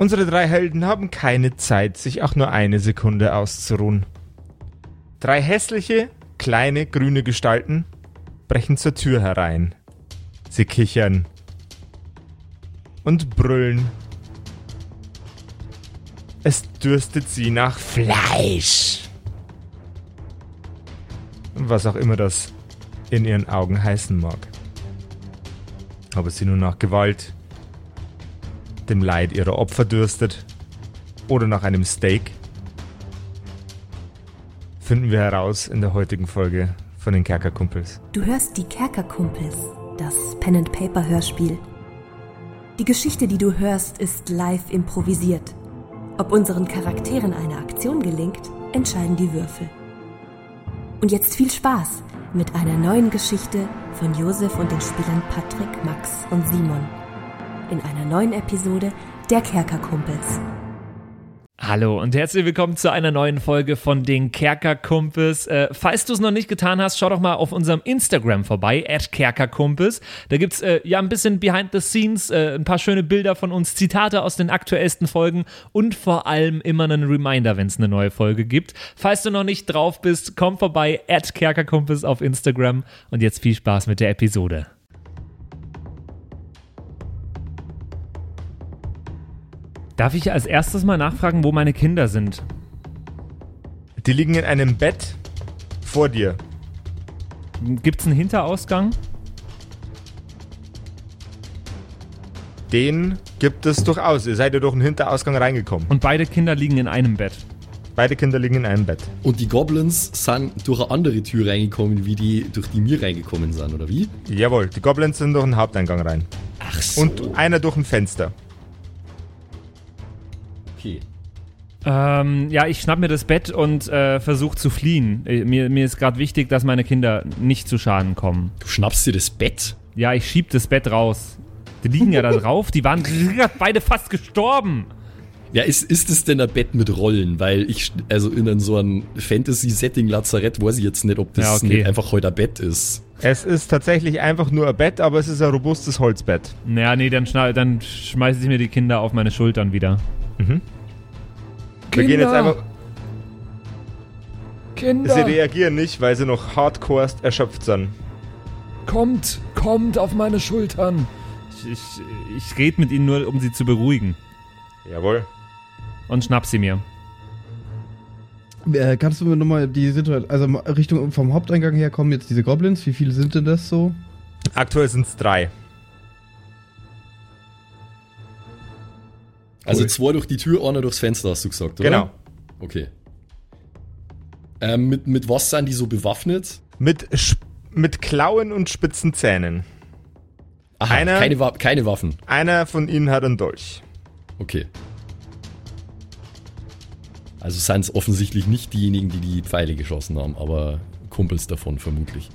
Unsere drei Helden haben keine Zeit, sich auch nur eine Sekunde auszuruhen. Drei hässliche, kleine, grüne Gestalten brechen zur Tür herein. Sie kichern und brüllen. Es dürstet sie nach Fleisch. Was auch immer das in ihren Augen heißen mag. Ob es sie nur nach Gewalt, dem Leid ihrer Opfer dürstet oder nach einem Steak, finden wir heraus in der heutigen Folge von den Kerkerkumpels. Du hörst die Kerkerkumpels, das Pen and Paper Hörspiel. Die Geschichte, die du hörst, ist live improvisiert. Ob unseren Charakteren eine Aktion gelingt, entscheiden die Würfel. Und jetzt viel Spaß mit einer neuen Geschichte von Josef und den Spielern Patrick, Max und Simon. In einer neuen Episode der Kerkerkumpels. Hallo und herzlich willkommen zu einer neuen Folge von den Kerkerkumpels. Äh, falls du es noch nicht getan hast, schau doch mal auf unserem Instagram vorbei, at Kerkerkumpels. Da gibt's äh, ja ein bisschen behind the scenes, äh, ein paar schöne Bilder von uns, Zitate aus den aktuellsten Folgen und vor allem immer einen Reminder, wenn es eine neue Folge gibt. Falls du noch nicht drauf bist, komm vorbei, at Kerkerkumpels auf Instagram und jetzt viel Spaß mit der Episode. Darf ich als erstes mal nachfragen, wo meine Kinder sind? Die liegen in einem Bett vor dir. Gibt es einen Hinterausgang? Den gibt es durchaus. Ihr seid ja durch einen Hinterausgang reingekommen. Und beide Kinder liegen in einem Bett. Beide Kinder liegen in einem Bett. Und die Goblins sind durch eine andere Tür reingekommen, wie die, durch die wir reingekommen sind, oder wie? Jawohl, die Goblins sind durch den Haupteingang rein. Ach so. Und einer durch ein Fenster. Okay. Ähm, ja, ich schnapp mir das Bett und äh, versuche zu fliehen. Äh, Mir, mir ist gerade wichtig, dass meine Kinder nicht zu Schaden kommen. Du schnappst dir das Bett? Ja, ich schieb das Bett raus. Die liegen ja da drauf, die waren beide fast gestorben. Ja, ist, ist es denn ein Bett mit Rollen? Weil ich, also in so einem Fantasy-Setting-Lazarett weiß ich jetzt nicht, ob das Ja, okay. nicht einfach heute ein Bett ist. Es ist tatsächlich einfach nur ein Bett, aber es ist ein robustes Holzbett. Naja, nee, dann, schna- dann schmeiße ich mir die Kinder auf meine Schultern wieder. Wir gehen jetzt einfach. Kinder, Sie reagieren nicht, weil sie noch hardcore erschöpft sind. kommt, kommt auf meine Schultern. Ich, ich, ich rede mit ihnen nur, um sie zu beruhigen. Jawohl. Und schnapp sie mir. Äh, kannst du mir nochmal die Situation, also Richtung vom Haupteingang her kommen jetzt diese Goblins? Wie viele sind denn das so? Aktuell sind es drei. Also zwei durch die Tür, einer durchs Fenster, hast du gesagt, oder? Genau. Okay. Ähm, mit, mit was sind die so bewaffnet? Mit, mit Klauen und spitzen Zähnen. Aha, Einer- keine, Wa keine Waffen. Einer von ihnen hat einen Dolch. Okay. Also sind es offensichtlich nicht diejenigen, die die Pfeile geschossen haben, aber Kumpels davon vermutlich.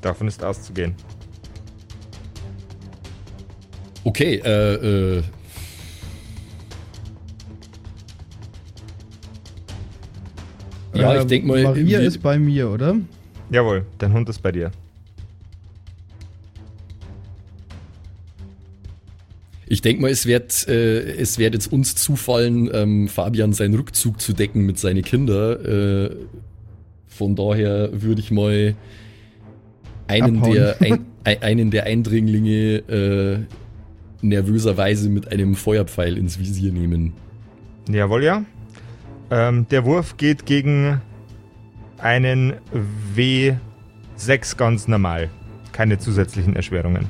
Davon ist auszugehen. Okay, äh, äh. Ja, ich Ähm, denke mal. Maria ist bei mir, oder? Jawohl, dein Hund ist bei dir. Ich denke mal, es wird, äh, es wird jetzt uns zufallen, ähm, Fabian seinen Rückzug zu decken mit seinen Kindern. Äh, von daher würde ich mal einen Abhauen. der, ein, ein, einen der Eindringlinge äh, nervöserweise mit einem Feuerpfeil ins Visier nehmen. Jawohl, ja. Ähm, der Wurf geht gegen einen W6 ganz normal. Keine zusätzlichen Erschwerungen.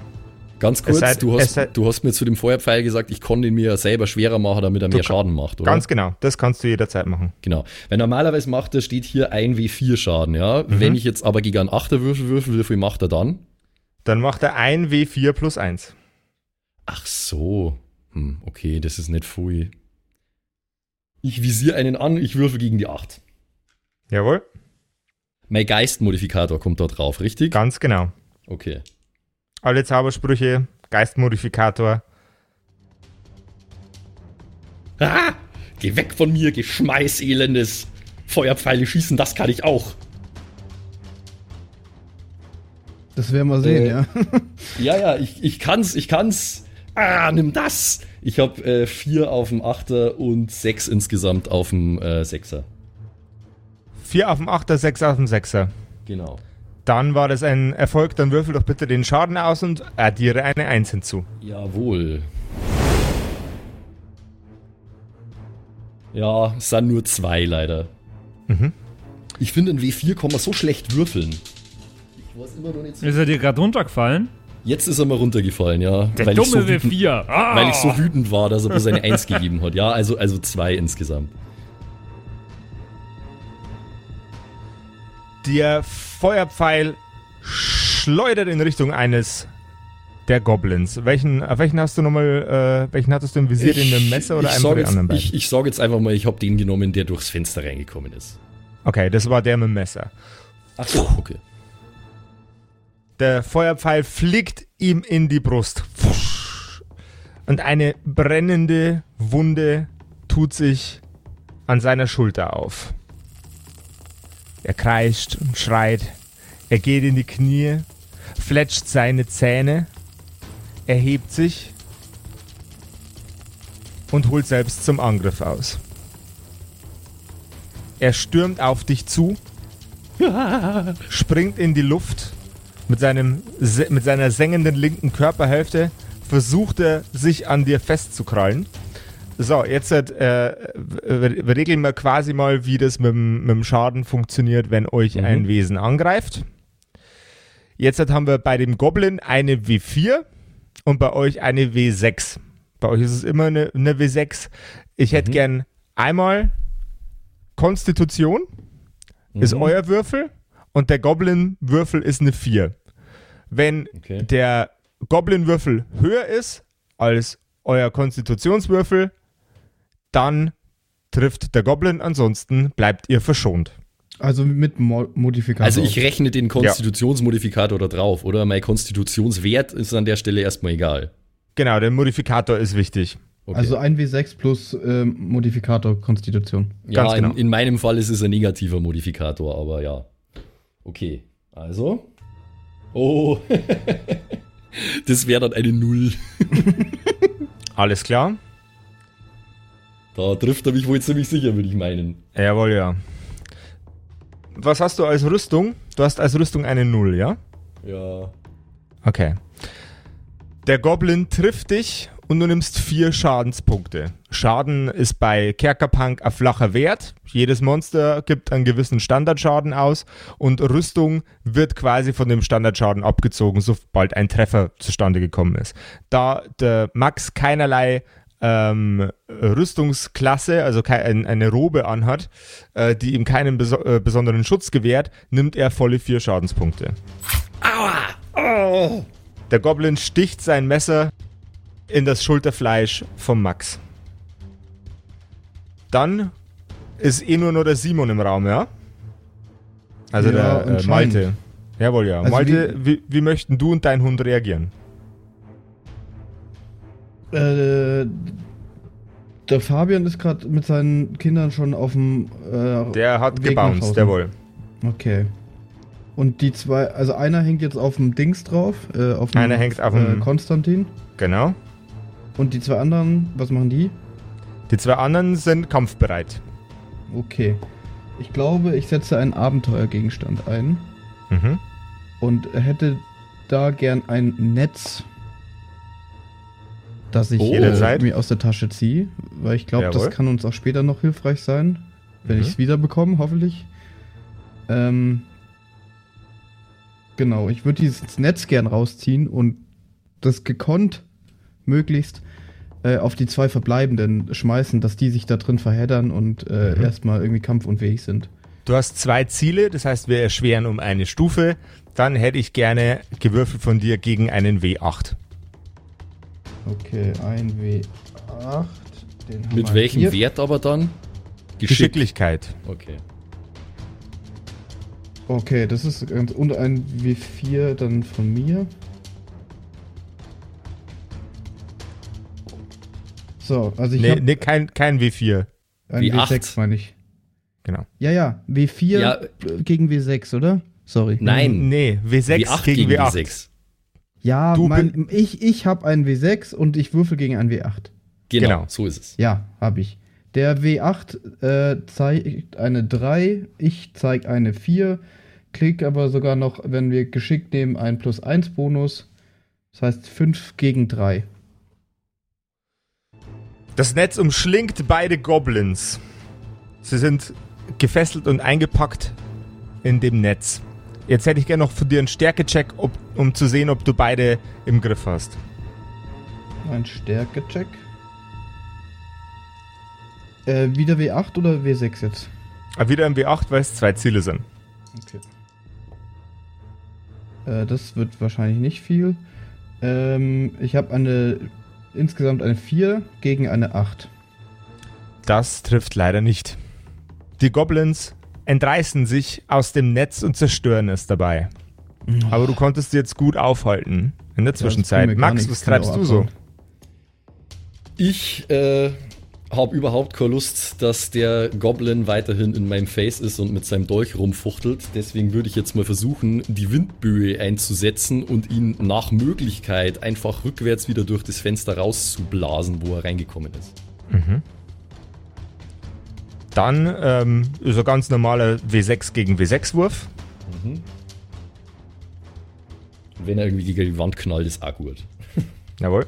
Ganz kurz, sei- du, hast, sei- du hast mir zu dem Feuerpfeil gesagt, ich kann den mir selber schwerer machen, damit er mehr Schaden macht, oder? Ganz genau, das kannst du jederzeit machen. Genau. Weil normalerweise macht er, steht hier 1 W4 Schaden, ja. Mhm. Wenn ich jetzt aber gegen einen Achterwürfel würfel, wie viel macht er dann? Dann macht er ein W4 plus 1. Ach so. Hm, okay, das ist nicht viel. Ich visiere einen an, ich würfel gegen die 8. Jawohl, Mein Geistmodifikator kommt da drauf, richtig? ganz genau. Okay. Alle Zaubersprüche, Geistmodifikator. Ah! Geh weg von mir, Geschmeiß, elendes! Feuerpfeile schießen, das kann ich auch. Das werden wir sehen, Äh, ja. Ja, ja, ich, ich kann's, ich kann's. Ah, nimm das! Ich habe äh, vier auf dem Achter und sechs insgesamt auf dem äh, Sechser. 4 auf dem 8er, 6 auf dem 6er. Genau. Dann war das ein Erfolg, dann würfel doch bitte den Schaden aus und addiere eine 1 hinzu. Jawohl. Ja, es sind nur zwei leider. Mhm. Ich finde, in W4 kann man so schlecht würfeln. Ich weiß immer noch nicht so. Ist er dir gerade runtergefallen? Jetzt ist er mal runtergefallen, ja. Der weil ich dumme so wütend, W4. Ah! Weil ich so wütend war, dass er bloß eine 1 gegeben hat. Ja, also, also zwei insgesamt. Der Feuerpfeil schleudert in Richtung eines der Goblins. Welchen, auf welchen hast du nochmal, äh, welchen hattest du im Visier, den mit dem Messer oder ich von den anderen beiden? Ich, ich sage jetzt einfach mal, ich habe den genommen, der durchs Fenster reingekommen ist. okay, das war der mit dem Messer. Ach so, okay. Der Feuerpfeil fliegt ihm in die Brust. Und eine brennende Wunde tut sich an seiner Schulter auf. Er kreischt und schreit. Er geht in die Knie, fletscht seine Zähne, erhebt sich und holt selbst zum Angriff aus. Er stürmt auf dich zu, springt in die Luft mit, seinem, se- mit seiner sengenden linken Körperhälfte versucht er, sich an dir festzukrallen. So, jetzt äh, regeln wir quasi mal, wie das mit, dem- mit dem Schaden funktioniert, wenn euch Mhm. ein Wesen angreift. Jetzt haben wir bei dem Goblin eine W4 und bei euch eine W6. Bei euch ist es immer eine, eine W6. Ich hätte Mhm. gern einmal Konstitution, ist Mhm. euer Würfel und der Goblin-Würfel ist eine 4. Wenn Okay. der Goblin-Würfel höher ist als euer Konstitutionswürfel, dann trifft der Goblin, ansonsten bleibt ihr verschont. Also mit Mo Modifikator. Also ich rechne den Konstitutionsmodifikator da drauf, oder? Mein Konstitutionswert ist an der Stelle erstmal egal. Genau, der Modifikator ist wichtig. Okay. Also ein W6 plus ähm, Modifikator Konstitution. ja, ganz genau. in, in meinem Fall ist es ein negativer Modifikator, aber ja. Okay, also. Oh. das wäre dann eine Null. Alles klar? Da trifft er mich wohl ziemlich sicher, würde ich meinen. Jawohl, ja. Was hast du als Rüstung? Du hast als Rüstung eine 0, ja? Ja. Okay. Der Goblin trifft dich und du nimmst vier Schadenspunkte. Schaden ist bei Kerkerpunk ein flacher Wert. Jedes Monster gibt einen gewissen Standardschaden aus und Rüstung wird quasi von dem Standardschaden abgezogen, sobald ein Treffer zustande gekommen ist. Da der Max keinerlei ähm, Rüstungsklasse, also eine Robe anhat, äh, die ihm keinen beso äh, besonderen Schutz gewährt, nimmt er volle vier Schadenspunkte. Der Goblin sticht sein Messer in das Schulterfleisch vom Max. Dann ist eh nur noch der Simon im Raum, ja? Also Ja, der äh. Malte. Jawohl, ja. Also Malte, wie, wie möchten du und dein Hund reagieren? Äh, der Fabian ist gerade mit seinen Kindern schon auf dem. Äh, Der hat gebounced, jawohl. Okay. Und die zwei, also einer hängt jetzt auf dem Dings drauf, äh, auf dem Einer hängt auf äh, dem- Konstantin. Genau. Und die zwei anderen, was machen die? Die zwei anderen sind kampfbereit. Okay. Ich glaube, ich setze einen Abenteuergegenstand ein Mhm. und hätte da gern ein Netz, das ich Oh. äh, mir aus der Tasche ziehe, weil ich glaube, das kann uns auch später noch hilfreich sein, wenn Mhm. ich es wieder bekomme, hoffentlich. Ähm, genau, ich würde dieses Netz gern rausziehen und das gekonnt möglichst äh, auf die zwei Verbleibenden schmeißen, dass die sich da drin verheddern und äh, Mhm. erstmal irgendwie kampfunfähig sind. Du hast zwei Ziele, das heißt, wir erschweren um eine Stufe. Dann hätte ich gerne gewürfelt von dir gegen einen W8. Okay, ein W8. Den haben Mit welchem hier. Wert aber dann? Geschicklichkeit. Okay. Okay, das ist ganz. Und ein W4 dann von mir. So, also ich Nee, habe nee kein, kein W4. ein W8. W6, meine ich. Genau. Ja, ja, W4 Ja. gegen W6, oder? Sorry. Nein. Nee, W6 W8 gegen, gegen W8. W6. Ja, Du mein, ich, ich habe einen W6 und ich würfel gegen einen W8. Genau, Genau. so ist es. Ja, habe ich. Der W8 äh, zeigt eine 3, ich zeige eine 4, krieg aber sogar noch, wenn wir geschickt nehmen, einen plus 1 Bonus. Das heißt 5 gegen 3. Das Netz umschlingt beide Goblins. Sie sind gefesselt und eingepackt in dem Netz. Jetzt hätte ich gerne noch von dir einen Stärkecheck, ob, um zu sehen, ob du beide im Griff hast. Ein Stärke-Check. Äh, wieder W8 oder W6 jetzt? Aber wieder im W8, weil es zwei Ziele sind. Okay. Äh, das wird wahrscheinlich nicht viel. Ähm, ich habe eine insgesamt eine 4 gegen eine 8. Das trifft leider nicht. Die Goblins entreißen sich aus dem Netz und zerstören es dabei. Aber du konntest jetzt gut aufhalten in der Zwischenzeit. gar Max, was treibst kann du so? Ich äh, habe überhaupt keine Lust, dass der Goblin weiterhin in meinem Face ist und mit seinem Dolch rumfuchtelt. Deswegen würde ich jetzt mal versuchen, die Windböe einzusetzen und ihn nach Möglichkeit einfach rückwärts wieder durch das Fenster rauszublasen, wo er reingekommen ist. Dann ähm, ist ein ganz normaler W6 gegen W6-Wurf. Wenn er irgendwie gegen die Wand knallt, ist auch gut. Jawohl.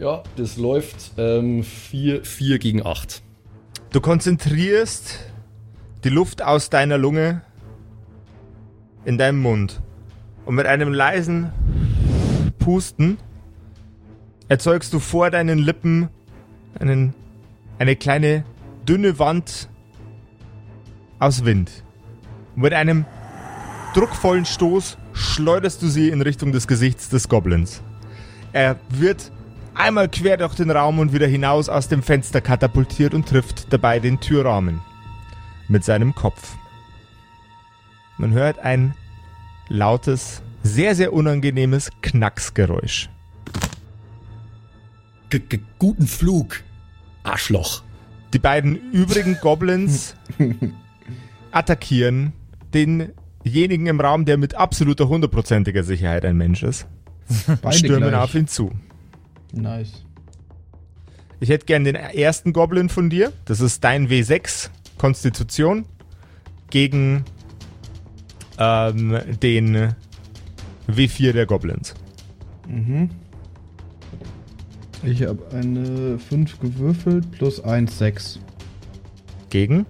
Ja, das läuft 4 4 gegen 8. Du konzentrierst die Luft aus deiner Lunge in deinem Mund. Und mit einem leisen Pusten erzeugst du vor deinen Lippen einen, eine kleine dünne Wand aus Wind. Und mit einem druckvollen Stoß schleuderst du sie in Richtung des Gesichts des Goblins. Er wird einmal quer durch den Raum und wieder hinaus aus dem Fenster katapultiert und trifft dabei den Türrahmen mit seinem Kopf. Man hört ein lautes, sehr, sehr unangenehmes Knacksgeräusch. G -g Guten Flug, Arschloch. Die beiden übrigen Goblins attackieren denjenigen im Raum, der mit absoluter hundertprozentiger Sicherheit ein Mensch ist, Beide stürmen gleich. auf ihn zu. Nice. Ich hätte gern den ersten Goblin von dir. Das ist dein W6 Konstitution gegen ähm, den W4 der Goblins. Mhm. Ich habe eine 5 gewürfelt plus 1, 6. Gegen?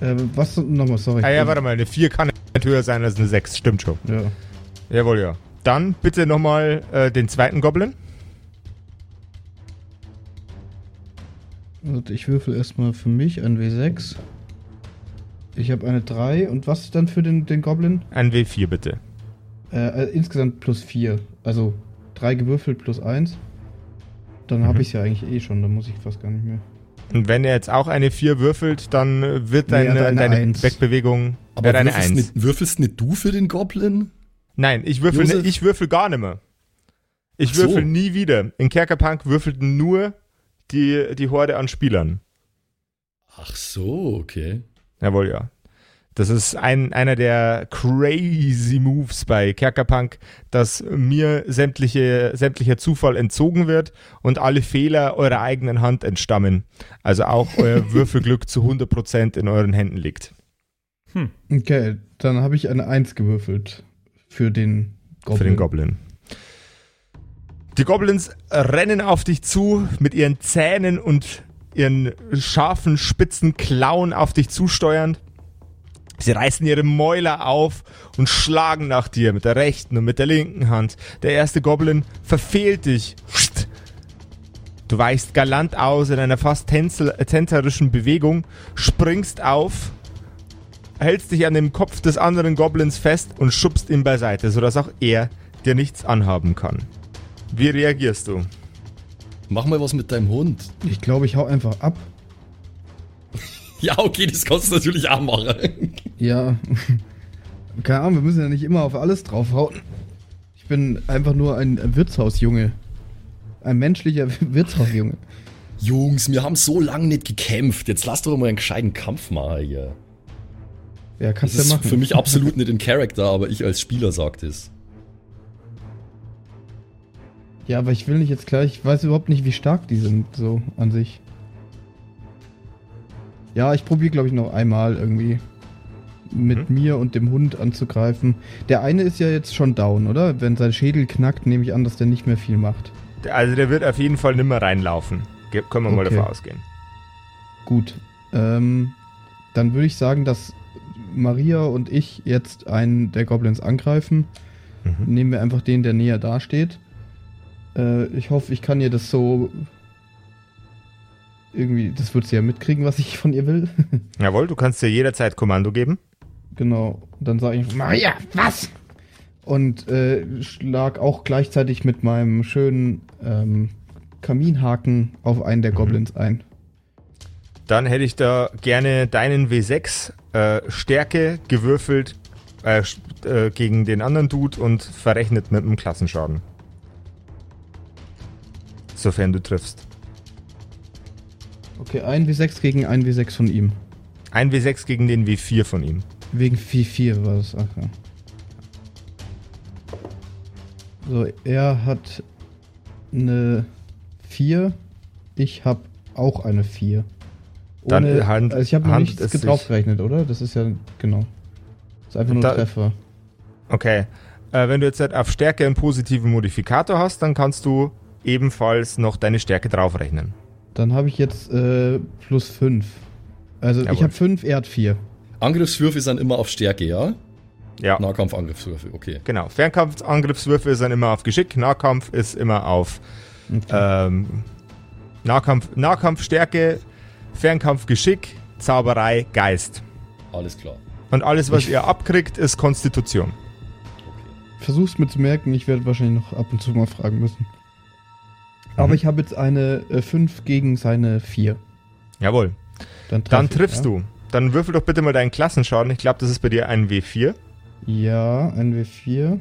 Äh, was nochmal, sorry. Ah ja, warte mal, eine 4 kann nicht höher sein als eine 6. Stimmt schon. Ja. Jawohl, ja. Dann bitte nochmal äh, den zweiten Goblin. Und ich würfel erstmal für mich ein W6. Ich habe eine 3. Und was ist dann für den, den Goblin? Ein W4 bitte. Äh, äh, insgesamt plus 4. Also 3 gewürfelt plus 1. Dann habe Mhm. ich es ja eigentlich eh schon. Dann muss ich fast gar nicht mehr. Und wenn er jetzt auch eine 4 würfelt, dann wird Nee, er deine, eine deine. Wegbewegung Aber wäre eine würfelst, 1. nicht, würfelst nicht du für den Goblin? Nein, ich würfel, Josef? ne, ich würfel gar nicht mehr. Ich so. würfel nie wieder. In Kerkerpunk würfelten nur die, die Horde an Spielern. Ach so, okay. Jawohl, ja. Das ist ein, einer der crazy Moves bei Kerkerpunk, dass mir sämtliche, sämtlicher Zufall entzogen wird und alle Fehler eurer eigenen Hand entstammen. Also auch euer Würfelglück zu 100% in euren Händen liegt. Okay, dann habe ich eine 1 gewürfelt. Für den Goblin. Für den Goblin. Die Goblins rennen auf dich zu mit ihren Zähnen und ihren scharfen, spitzen Klauen auf dich zusteuernd. Sie reißen ihre Mäuler auf und schlagen nach dir mit der rechten und mit der linken Hand. Der erste Goblin verfehlt dich. Du weichst galant aus in einer fast tänzerischen Bewegung, springst auf, hältst dich an dem Kopf des anderen Goblins fest und schubst ihn beiseite, sodass auch er dir nichts anhaben kann. Wie reagierst du? Mach mal was mit deinem Hund. Ich glaube, ich hau einfach ab. Ja, okay, das kannst du natürlich auch machen. Ja. Keine Ahnung, wir müssen ja nicht immer auf alles draufhauen. Ich bin einfach nur ein Wirtshausjunge. Ein menschlicher Wirtshausjunge. Jungs, wir haben so lange nicht gekämpft. Jetzt lasst doch mal einen gescheiten Kampf machen hier. Ja, Das kannst du ist ja machen. für mich absolut nicht in Character, aber ich als Spieler sag das. Ja, aber ich will nicht jetzt gleich, ich weiß überhaupt nicht, wie stark die sind, so an sich. Ja, ich probiere, glaube ich, noch einmal irgendwie mit Mhm. mir und dem Hund anzugreifen. Der eine ist ja jetzt schon down, oder? Wenn sein Schädel knackt, nehme ich an, dass der nicht mehr viel macht. Also der wird auf jeden Fall nimmer reinlaufen. Können wir mal Okay. davon ausgehen. Gut. Ähm, dann würde ich sagen, dass Maria und ich jetzt einen der Goblins angreifen. Mhm. Nehmen wir einfach den, der näher dasteht. Äh, ich hoffe, ich kann ihr das so. Irgendwie, das wird sie ja mitkriegen, was ich von ihr will. Jawohl, du kannst dir jederzeit Kommando geben. genau. Dann sage ich, Maria, was? Und äh, schlag auch gleichzeitig mit meinem schönen ähm, Kaminhaken auf einen der Goblins ein. Dann hätte ich da gerne deinen W6 äh, Stärke gewürfelt äh, äh, gegen den anderen Dude und verrechnet mit einem Klassenschaden. Sofern du triffst. Okay, ein W6 gegen ein W6 von ihm. Ein W6 gegen den W4 von ihm. Wegen 4-4 war das. Ach ja. So, er hat eine 4. Ich habe auch eine 4. Dann Ohne, hand- also ich habe nichts draufgerechnet, oder? Das ist ja, genau. Das ist einfach nur ein Treffer. Okay. Äh, wenn du jetzt halt auf Stärke einen positiven Modifikator hast, dann kannst du ebenfalls noch deine Stärke draufrechnen. Dann habe ich jetzt äh, plus 5. Also ich Jawohl. habe 5, er hat 4. Angriffswürfe sind immer auf Stärke, ja? Ja. Nahkampfangriffswürfe, okay. Genau. Fernkampfangriffswürfe sind immer auf Geschick, Nahkampf ist immer auf ähm, Nahkampf, Nahkampfstärke, Fernkampfgeschick, Zauberei, Geist. Alles klar. Und alles, was Ich- ihr abkriegt, ist Konstitution. Versuch's mir zu merken, ich werde wahrscheinlich noch ab und zu mal fragen müssen. Aber Mhm. ich habe jetzt eine 5 gegen seine 4. Jawohl. Dann, treff Dann ich, triffst ja. du. Dann würfel doch bitte mal deinen Klassenschaden. Ich glaube, das ist bei dir ein W4. Ja, ein W4.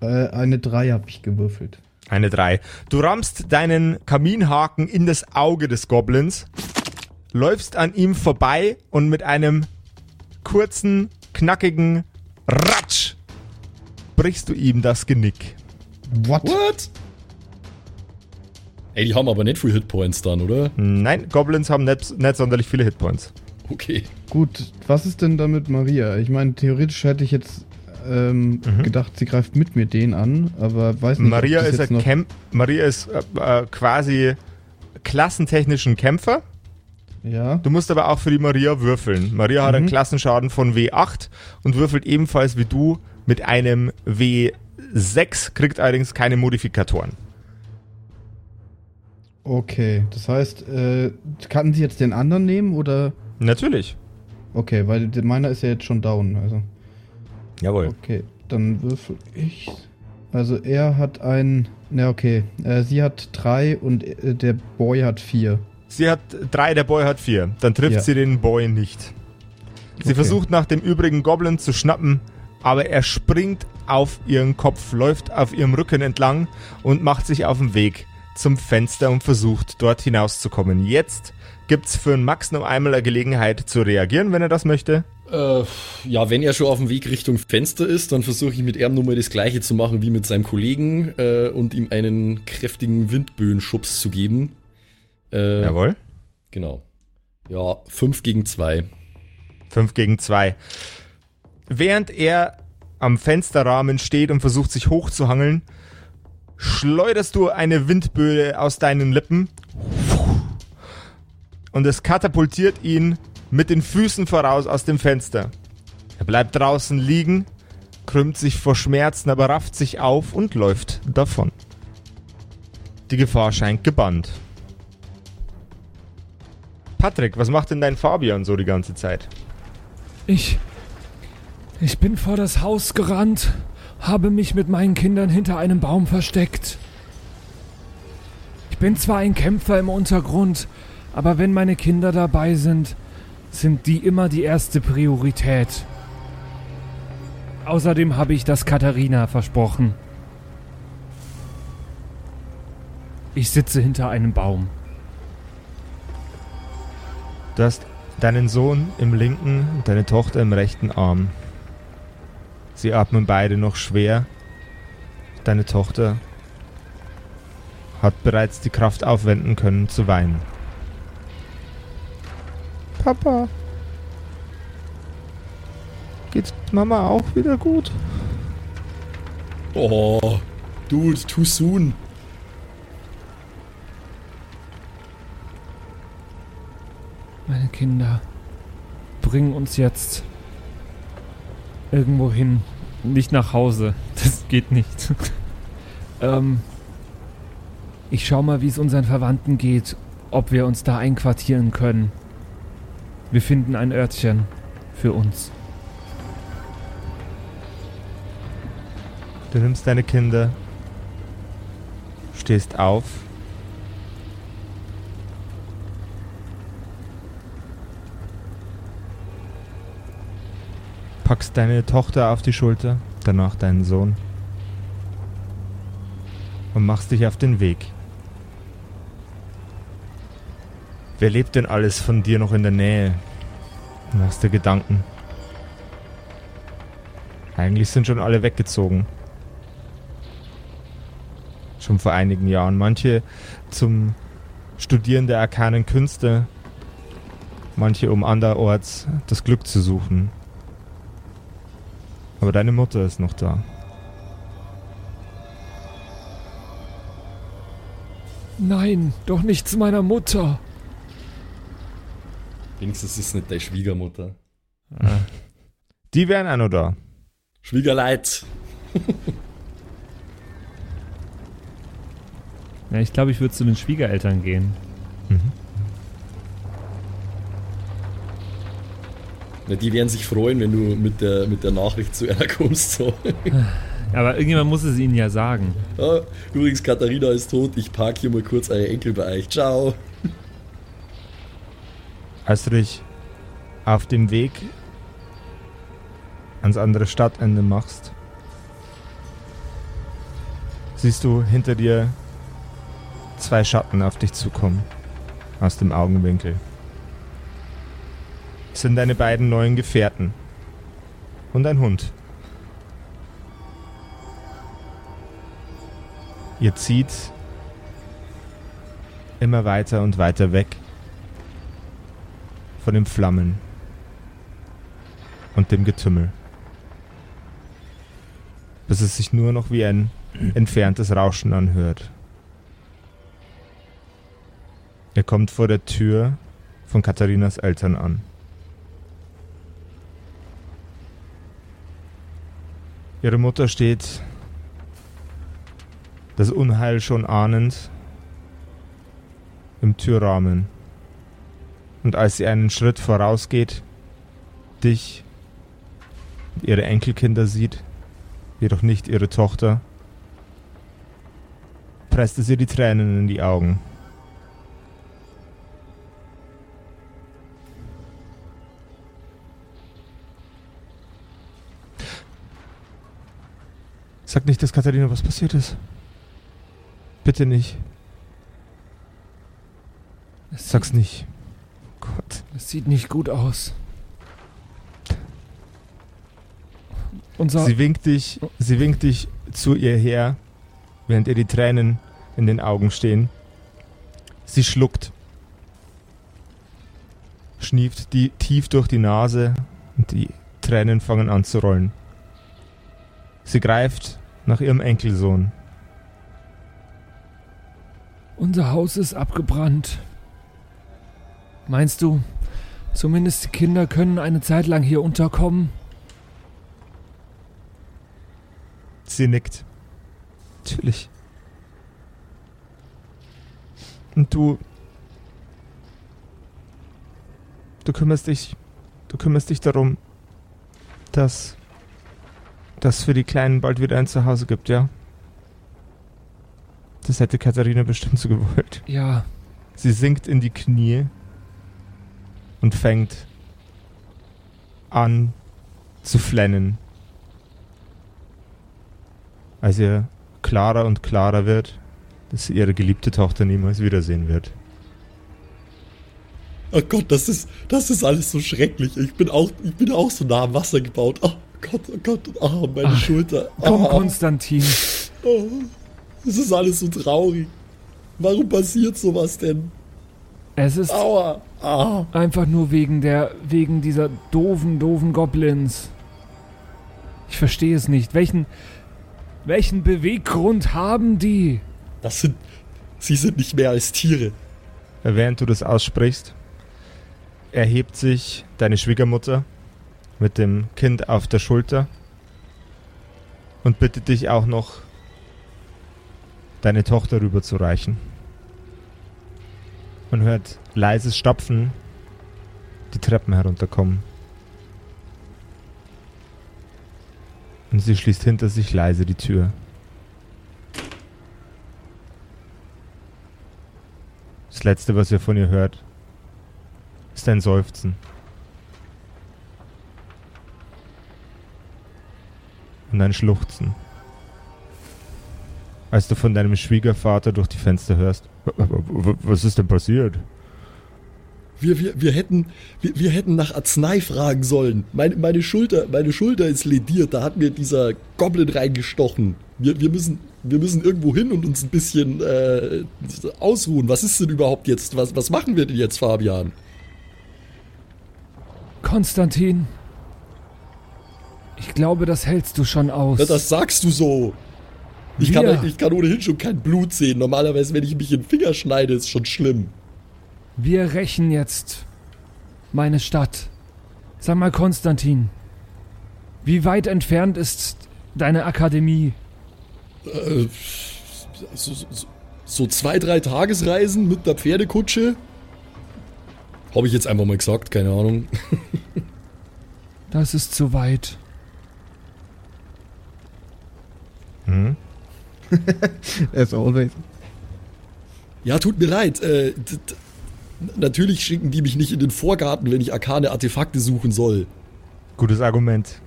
Äh, eine 3 habe ich gewürfelt. Eine 3. Du rammst deinen Kaminhaken in das Auge des Goblins, läufst an ihm vorbei und mit einem kurzen, knackigen Ratsch brichst du ihm das Genick. What? What? Ey, die haben aber nicht viel Hitpoints dann, oder? Nein, Goblins haben nicht, nicht sonderlich viele Hitpoints. Okay. Gut, was ist denn da mit Maria? Ich meine, theoretisch hätte ich jetzt ähm, Mhm. gedacht, sie greift mit mir den an, aber weiß nicht. ob Maria das ist, Maria ist äh, äh, quasi klassentechnischen Kämpfer. Ja. Du musst aber auch für die Maria würfeln. Maria hat einen Mhm. Klassenschaden von W8 und würfelt ebenfalls wie du mit einem W6, kriegt allerdings keine Modifikatoren. Okay, das heißt, äh, kann sie jetzt den anderen nehmen oder? Natürlich. Okay, weil der- meiner ist ja jetzt schon down, also. Jawohl. Okay, dann würfel ich. Also er hat ein. Na okay, äh, sie hat drei und äh, der Boy hat vier. Sie hat drei, der Boy hat vier. Dann trifft Ja. sie den Boy nicht. Sie Okay. versucht nach dem übrigen Goblin zu schnappen, aber er springt auf ihren Kopf, läuft auf ihrem Rücken entlang und macht sich auf den Weg zum Fenster und versucht dort hinauszukommen. Jetzt gibt's für Max noch einmal eine Gelegenheit zu reagieren, wenn er das möchte. Äh, ja, wenn er schon auf dem Weg Richtung Fenster ist, dann versuche ich mit ihm nur mal das gleiche zu machen wie mit seinem Kollegen äh, und ihm einen kräftigen Windböenschubs zu geben. Äh, Jawohl. Genau. Ja, 5 gegen 2. 5 gegen 2. Während er am Fensterrahmen steht und versucht sich hochzuhangeln, schleuderst du eine Windböe aus deinen Lippen und es katapultiert ihn mit den Füßen voraus aus dem Fenster. Er bleibt draußen liegen, krümmt sich vor Schmerzen, aber rafft sich auf und läuft davon. Die Gefahr scheint gebannt. Patrick, was macht denn dein Fabian so die ganze Zeit? Ich. Ich bin vor das Haus gerannt, habe mich mit meinen Kindern hinter einem Baum versteckt. Ich bin zwar ein Kämpfer im Untergrund, aber wenn meine Kinder dabei sind, sind die immer die erste Priorität. Außerdem habe ich das Katharina versprochen. Ich sitze hinter einem Baum. Du hast Deinen Sohn im linken und deine Tochter im rechten Arm. Sie atmen beide noch schwer. Deine Tochter hat bereits die Kraft aufwenden können zu weinen. Papa. Geht's Mama auch wieder gut? Oh, dude, too soon. Meine Kinder bringen uns jetzt irgendwo hin. Nicht nach Hause. Das geht nicht. Ähm, ich schau mal, wie es unseren Verwandten geht, ob wir uns da einquartieren können. Wir finden ein Örtchen für uns. Du nimmst deine Kinder, stehst auf. Packst deine Tochter auf die Schulter, danach deinen Sohn und machst dich auf den Weg. Wer lebt denn alles von dir noch in der Nähe? Machst dir Gedanken. Eigentlich sind schon alle weggezogen. Schon vor einigen Jahren. Manche zum Studieren der arkanen Künste, manche um anderorts das Glück zu suchen. Aber deine Mutter ist noch da. Nein, doch nicht zu meiner Mutter. Wenigstens ist es nicht deine Schwiegermutter. Die wären auch noch da. Schwiegerleid. Ja, ich glaube, ich würde zu den Schwiegereltern gehen. Na, die werden sich freuen, wenn du mit der, mit der Nachricht zu einer kommst. So. Aber irgendjemand muss es ihnen ja sagen. Ah, übrigens, Katharina ist tot. Ich park hier mal kurz eure Enkel bei euch. Ciao. Als du dich auf dem Weg ans andere Stadtende machst, siehst du hinter dir zwei Schatten auf dich zukommen. Aus dem Augenwinkel. Es sind deine beiden neuen Gefährten. Und ein Hund. Ihr zieht immer weiter und weiter weg von den Flammen und dem Getümmel. Bis es sich nur noch wie ein entferntes Rauschen anhört. Er kommt vor der Tür von Katharinas Eltern an. Ihre Mutter steht, das Unheil schon ahnend, im Türrahmen. Und als sie einen Schritt vorausgeht, dich und ihre Enkelkinder sieht, jedoch nicht ihre Tochter, presste sie die Tränen in die Augen. Sag nicht, dass Katharina was passiert ist. Bitte nicht. Sag's nicht. Sieht, es sieht nicht gut aus. Unser, Sie winkt dich, sie winkt dich zu ihr her, während ihr die Tränen in den Augen stehen. Sie schluckt, schnieft die tief durch die Nase und die Tränen fangen an zu rollen. Sie greift nach ihrem Enkelsohn. unser Haus ist abgebrannt. Meinst du, zumindest die Kinder können eine Zeit lang hier unterkommen? Sie nickt. Natürlich. Und du. Du kümmerst dich. Du kümmerst dich darum, dass. dass für die Kleinen bald wieder ein Zuhause gibt, ja? Das hätte Katharina bestimmt so gewollt. Ja, Sie sinkt in die Knie und fängt an zu flennen. Als ihr klarer und klarer wird, dass sie ihre geliebte Tochter niemals wiedersehen wird. Oh Gott, das ist, das ist alles so schrecklich. Ich bin auch, ich bin auch so nah am Wasser gebaut. Oh Gott, oh Gott, oh, meine Ach, Schulter. Komm, oh, Konstantin. oh, das ist alles so traurig. Warum passiert sowas denn? Es ist Aua. Ah. einfach nur wegen der, wegen dieser doofen, doofen Goblins. Ich verstehe es nicht. Welchen, welchen Beweggrund haben die? Das sind, sie sind nicht mehr als Tiere. Während du das aussprichst, erhebt sich deine Schwiegermutter mit dem Kind auf der Schulter und bittet dich auch noch, deine Tochter rüberzureichen. Man hört leises Stapfen die Treppen herunterkommen. Und sie schließt hinter sich leise die Tür. Das letzte, was ihr von ihr hört, ist ein Seufzen. Und ein Schluchzen. Als du von deinem Schwiegervater durch die Fenster hörst. "W- w- Was ist denn passiert? Wir, wir, wir, hätten, wir, wir hätten nach Arznei fragen sollen. Meine, meine, Schulter, meine Schulter ist lediert, da hat mir dieser Goblin reingestochen. Wir, wir, müssen, wir müssen irgendwo hin und uns ein bisschen äh, ausruhen. Was ist denn überhaupt jetzt? Was, was machen wir denn jetzt, Fabian? Konstantin. Ich glaube, das hältst du schon aus. Na, das sagst du so. Ich kann, ich kann ohnehin schon kein Blut sehen. Normalerweise, wenn ich mich in den Finger schneide, ist schon schlimm. Wir rächen jetzt meine Stadt. Sag mal, Konstantin, wie weit entfernt ist deine Akademie? Äh, so, so, so zwei, drei Tagesreisen mit der Pferdekutsche? Habe ich jetzt einfach mal gesagt, keine Ahnung. Das ist zu weit. Hm? As always. Ja, tut mir leid. Äh, natürlich schicken die mich nicht in den Vorgarten, wenn ich arkane Artefakte suchen soll. Gutes Argument.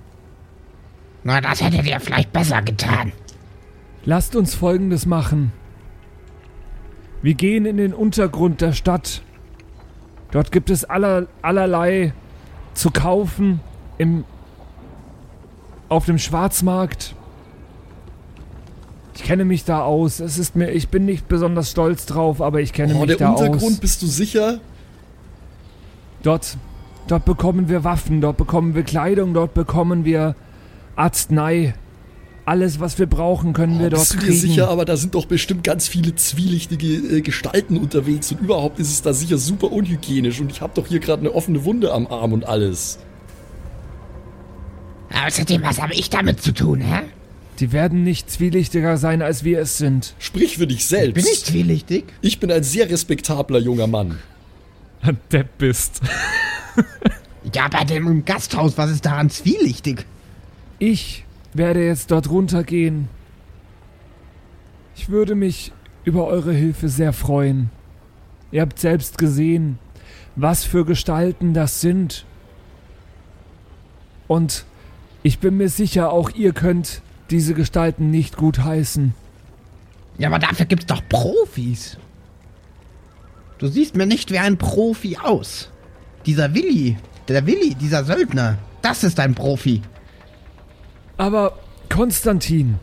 Na, das hättet ihr vielleicht besser getan. Lasst uns Folgendes machen. Wir gehen in den Untergrund der Stadt. Dort gibt es aller, allerlei zu kaufen im, auf dem Schwarzmarkt. Ich kenne mich da aus. Es ist mir, ich bin nicht besonders stolz drauf, aber ich kenne Oh, mich der da Untergrund, aus. bist du sicher? Dort, dort bekommen wir Waffen, dort bekommen wir Kleidung, dort bekommen wir Arznei. Alles, was wir brauchen, können wir Oh, dort bist du dir kriegen. sicher? Aber da sind doch bestimmt ganz viele zwielichtige äh, Gestalten unterwegs und überhaupt ist es da sicher super unhygienisch und ich habe doch hier gerade eine offene Wunde am Arm und alles. Außerdem, was habe ich damit zu tun, hä? Die werden nicht zwielichtiger sein, als wir es sind. Sprich für dich selbst. Bin ich zwielichtig? Ich bin ein sehr respektabler junger Mann. Depp bist. Ja, bei dem im Gasthaus, was ist daran zwielichtig? Ich werde jetzt dort runtergehen. Ich würde mich über eure Hilfe sehr freuen. Ihr habt selbst gesehen, was für Gestalten das sind. Und ich bin mir sicher, auch ihr könnt diese Gestalten nicht gut heißen. Ja, aber dafür gibt's doch Profis. Du siehst mir nicht wie ein Profi aus. Dieser Willi, der Willi, dieser Söldner, das ist ein Profi. Aber Konstantin,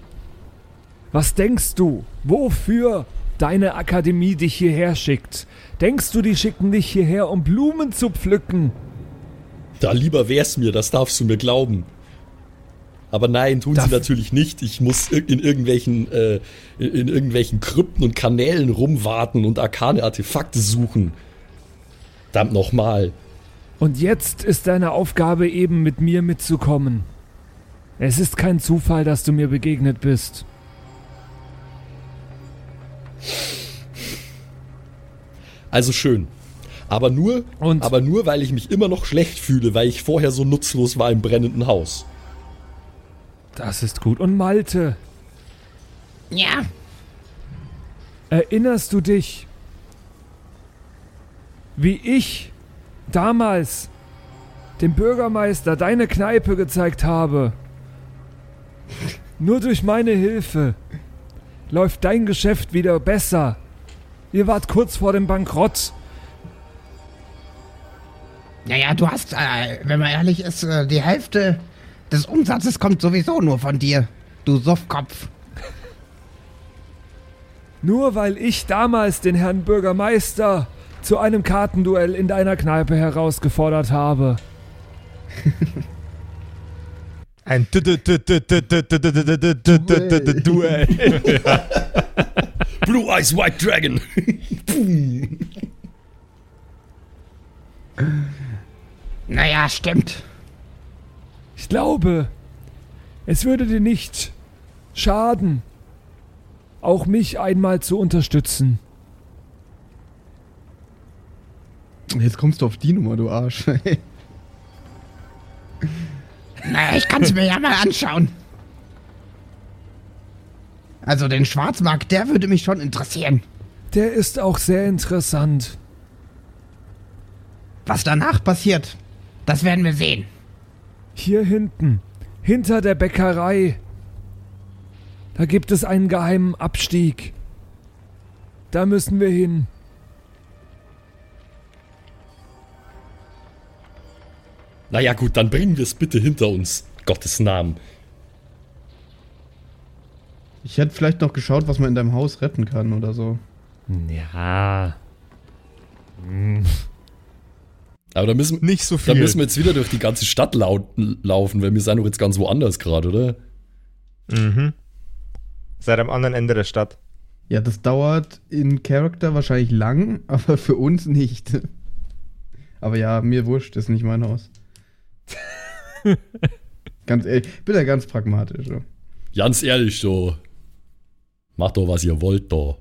was denkst du, wofür deine Akademie dich hierher schickt? Denkst du, die schicken dich hierher, um Blumen zu pflücken? Da lieber wär's mir, das darfst du mir glauben. Aber nein, tun Darf- sie natürlich nicht. Ich muss in irgendwelchen, äh, in, in irgendwelchen Krypten und Kanälen rumwarten und arkane Artefakte suchen. Verdammt nochmal. Und jetzt ist deine Aufgabe eben mit mir mitzukommen. Es ist kein Zufall, dass du mir begegnet bist. Also schön. Aber nur, Und- aber nur, weil ich mich immer noch schlecht fühle, weil ich vorher so nutzlos war im brennenden Haus. Das ist gut. Und Malte, Ja, erinnerst du dich, wie ich damals dem Bürgermeister deine Kneipe gezeigt habe? Nur durch meine Hilfe läuft dein Geschäft wieder besser. Ihr wart kurz vor dem Bankrott. Naja, du hast, äh, wenn man ehrlich ist, äh, die Hälfte des Umsatzes kommt sowieso nur von dir, du Suffkopf. Nur weil ich damals den Herrn Bürgermeister zu einem Kartenduell in deiner Kneipe herausgefordert habe. Ein Duell. Blue Eyes White Dragon. naja, stimmt. Ich glaube, es würde dir nicht schaden, auch mich einmal zu unterstützen. Jetzt kommst du auf die Nummer, du Arsch. Naja, ich kann's mir ja mal anschauen. Also den Schwarzmarkt, der würde mich schon interessieren. Der ist auch sehr interessant. Was danach passiert, das werden wir sehen. Hier hinten, hinter der Bäckerei, da gibt es einen geheimen Abstieg. Da müssen wir hin. naja, gut, dann bringen wir es bitte hinter uns. Gottes Namen. Ich hätte vielleicht noch geschaut, was man in deinem Haus retten kann oder so. Ja. Aber da müssen, Nicht so da viel. müssen wir jetzt wieder durch die ganze Stadt lau laufen, weil wir sind doch jetzt ganz woanders gerade, oder? Mhm. Seid am anderen Ende der Stadt. Ja, das dauert in Character wahrscheinlich lang, aber für uns nicht. Aber ja, mir wurscht, ist nicht mein Haus. ganz ehrlich, ich bin ja ganz pragmatisch. So. Ganz ehrlich, so. Macht doch, was ihr wollt, da.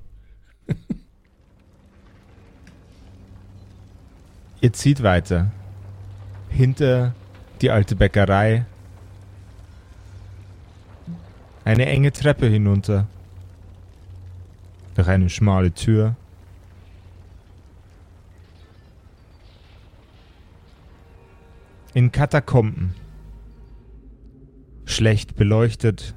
Ihr zieht weiter. Hinter die alte Bäckerei. Eine enge Treppe hinunter. Durch eine schmale Tür. In Katakomben. Schlecht beleuchtet.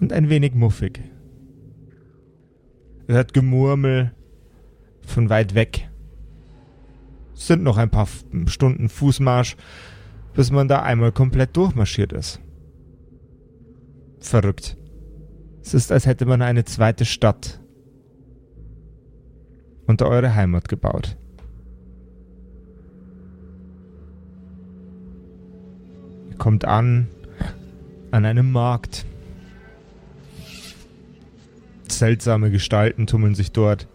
Und ein wenig muffig. Er hört Gemurmel von weit weg. Es sind noch ein paar Stunden Fußmarsch, bis man da einmal komplett durchmarschiert ist. Verrückt. Es ist, als hätte man eine zweite Stadt unter eure Heimat gebaut. Ihr kommt an an einem Markt. Seltsame Gestalten tummeln sich dort.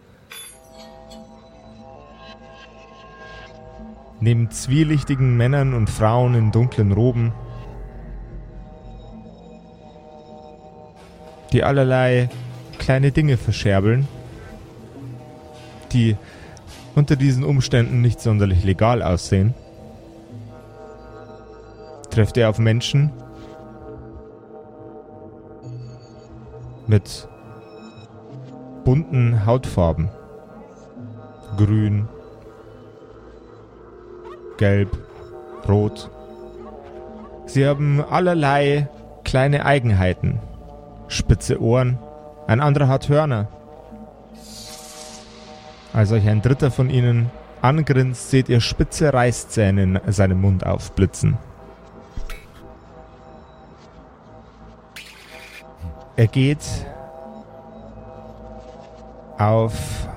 Neben zwielichtigen Männern und Frauen in dunklen Roben, die allerlei kleine Dinge verscherbeln, die unter diesen Umständen nicht sonderlich legal aussehen. Trefft ihr auf Menschen mit bunten Hautfarben. Grün, gelb, rot. Sie haben allerlei kleine Eigenheiten. Spitze Ohren, ein anderer hat Hörner. Als euch ein dritter von ihnen angrinst, seht ihr spitze Reißzähne in seinem Mund aufblitzen. Er geht auf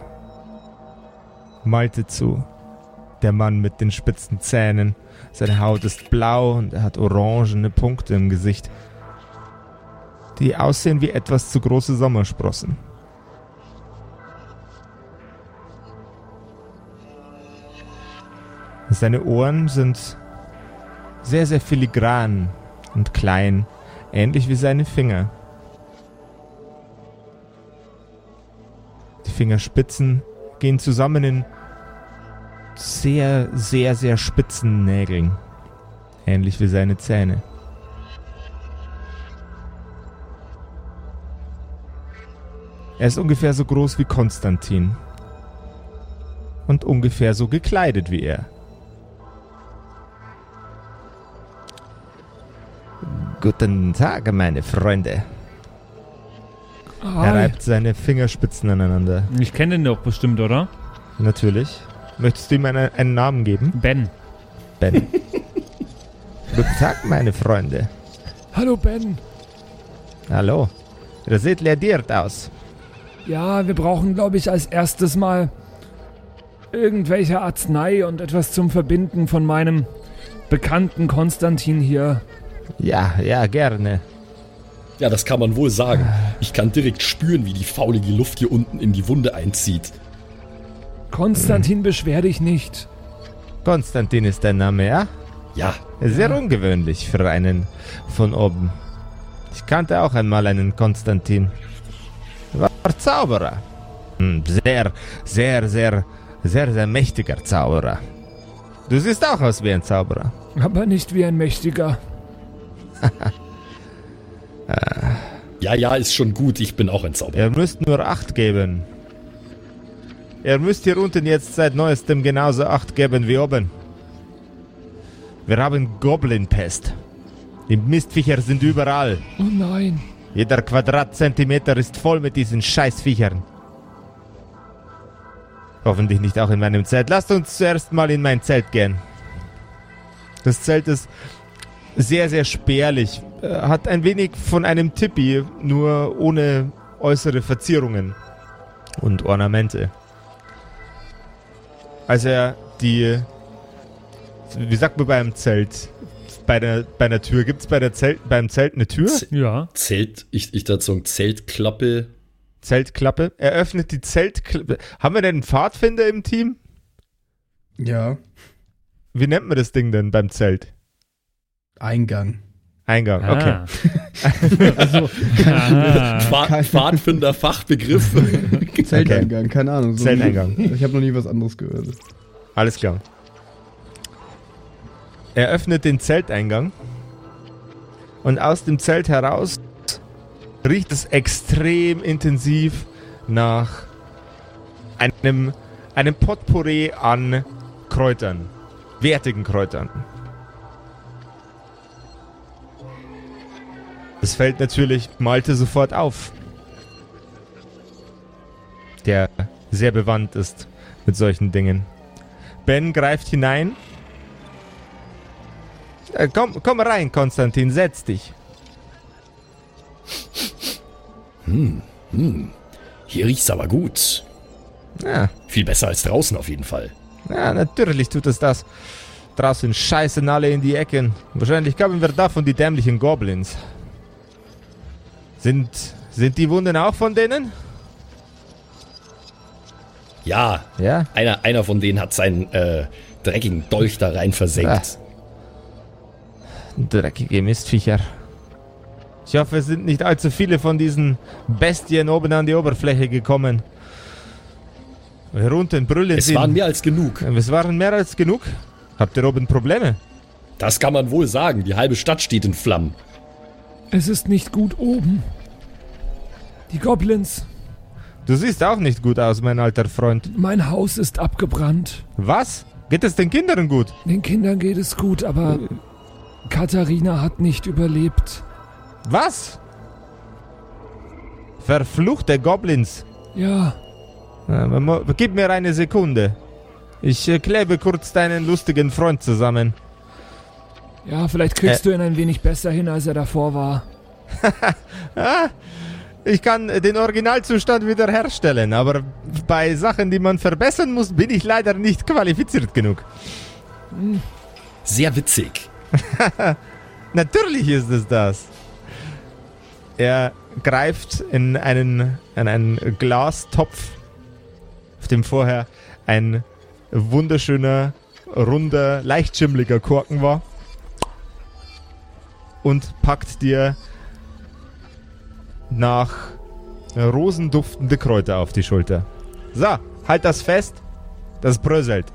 Malte zu. Der Mann mit den spitzen Zähnen. Seine Haut ist blau und er hat orangene Punkte im Gesicht, die aussehen wie etwas zu große Sommersprossen. Seine Ohren sind sehr, sehr filigran und klein, ähnlich wie seine Finger. Die Fingerspitzen gehen zusammen in sehr, sehr, sehr spitzen Nägeln. Ähnlich wie seine Zähne. Er ist ungefähr so groß wie Konstantin. Und ungefähr so gekleidet wie er. Guten Tag, meine Freunde. Er Hi. reibt seine Fingerspitzen aneinander. Ich kenne den doch bestimmt, oder? natürlich. Möchtest du ihm einen, einen Namen geben? Ben. Ben. Guten Tag, meine Freunde. Hallo Ben. Hallo. Ihr seht lediert aus. Ja, wir brauchen, glaube ich, als erstes mal irgendwelche Arznei und etwas zum Verbinden von meinem bekannten Konstantin hier. Ja, ja, gerne. Ja, das kann man wohl sagen. Ich kann direkt spüren, wie die faulige Luft hier unten in die Wunde einzieht. Konstantin, beschwer dich nicht. Konstantin ist dein Name, ja? Ja, Sehr ungewöhnlich für einen von oben. Ich kannte auch einmal einen Konstantin. War Zauberer. Hm, Sehr, sehr, sehr, sehr, sehr mächtiger Zauberer. Du siehst auch aus wie ein Zauberer. Aber nicht wie ein Mächtiger. ja, ja, ist schon gut. Ich bin auch ein Zauberer. Ihr müsst nur Acht geben. Ihr müsst hier unten jetzt seit neuestem genauso Acht geben wie oben. Wir haben Goblin-Pest. Die Mistviecher sind überall. Oh nein. Jeder Quadratzentimeter ist voll mit diesen Scheißviechern. Hoffentlich nicht auch in meinem Zelt. Lasst uns zuerst mal in mein Zelt gehen. Das Zelt ist sehr, sehr spärlich. Äh, Hat ein wenig von einem Tippi, nur ohne äußere Verzierungen und Ornamente. Als er die, wie sagt man beim Zelt, bei der, bei einer Tür, gibt es bei der Zelt, beim Zelt eine Tür? Z Ja. Zelt, ich, ich dazu sagen, Zeltklappe. Zeltklappe. Er öffnet die Zeltklappe. Haben wir denn einen Pfadfinder im Team? Ja. Wie nennt man das Ding denn beim Zelt? Eingang. Eingang, okay. Also, ah. Pfad, Pfadfinder Fachbegriff. Zelteingang, keine Ahnung. So Zelteingang. Nie, ich habe noch nie was anderes gehört. Alles klar. Er öffnet den Zelteingang und aus dem Zelt heraus riecht es extrem intensiv nach einem, einem Potpourri an Kräutern. Wertigen Kräutern. Das fällt natürlich Malte sofort auf. Der sehr bewandt ist mit solchen Dingen. Ben greift hinein. Äh, komm, komm rein, Konstantin, setz dich. Hier riecht's aber gut. Ja, Viel besser als draußen auf jeden Fall. ja, natürlich tut es das. Draußen scheißen alle in die Ecken. Wahrscheinlich kamen wir davon die dämlichen Goblins. Sind, sind die Wunden auch von denen? Ja, Ja. einer, einer von denen hat seinen äh, dreckigen Dolch da rein versenkt. Dreckige Mistviecher. Ich hoffe, es sind nicht allzu viele von diesen Bestien oben an die Oberfläche gekommen. Hier unten brüllen Es sie. waren mehr als genug. Es waren mehr als genug. Habt ihr oben Probleme? Das kann man wohl sagen. Die halbe Stadt steht in Flammen. Es ist nicht gut oben. Die Goblins. Du siehst auch nicht gut aus, mein alter Freund. Mein Haus ist abgebrannt. Was? Geht es den Kindern gut? Den Kindern geht es gut, aber Katharina hat nicht überlebt. Was? Verfluchte Goblins. Ja, Äh, Gib mir eine Sekunde. Ich äh, klebe kurz deinen lustigen Freund zusammen. Ja, vielleicht kriegst du ihn ein wenig besser hin, als er davor war. Ich kann äh, den Originalzustand wiederherstellen, aber bei Sachen, die man verbessern muss, bin ich leider nicht qualifiziert genug. Sehr witzig. Natürlich ist es das. Er greift in einen, in einen Glastopf, auf dem vorher ein wunderschöner, runder, leicht schimmliger Korken war und packt dir nach Rosen duftende Kräuter auf die Schulter. So, halt das fest. Das bröselt.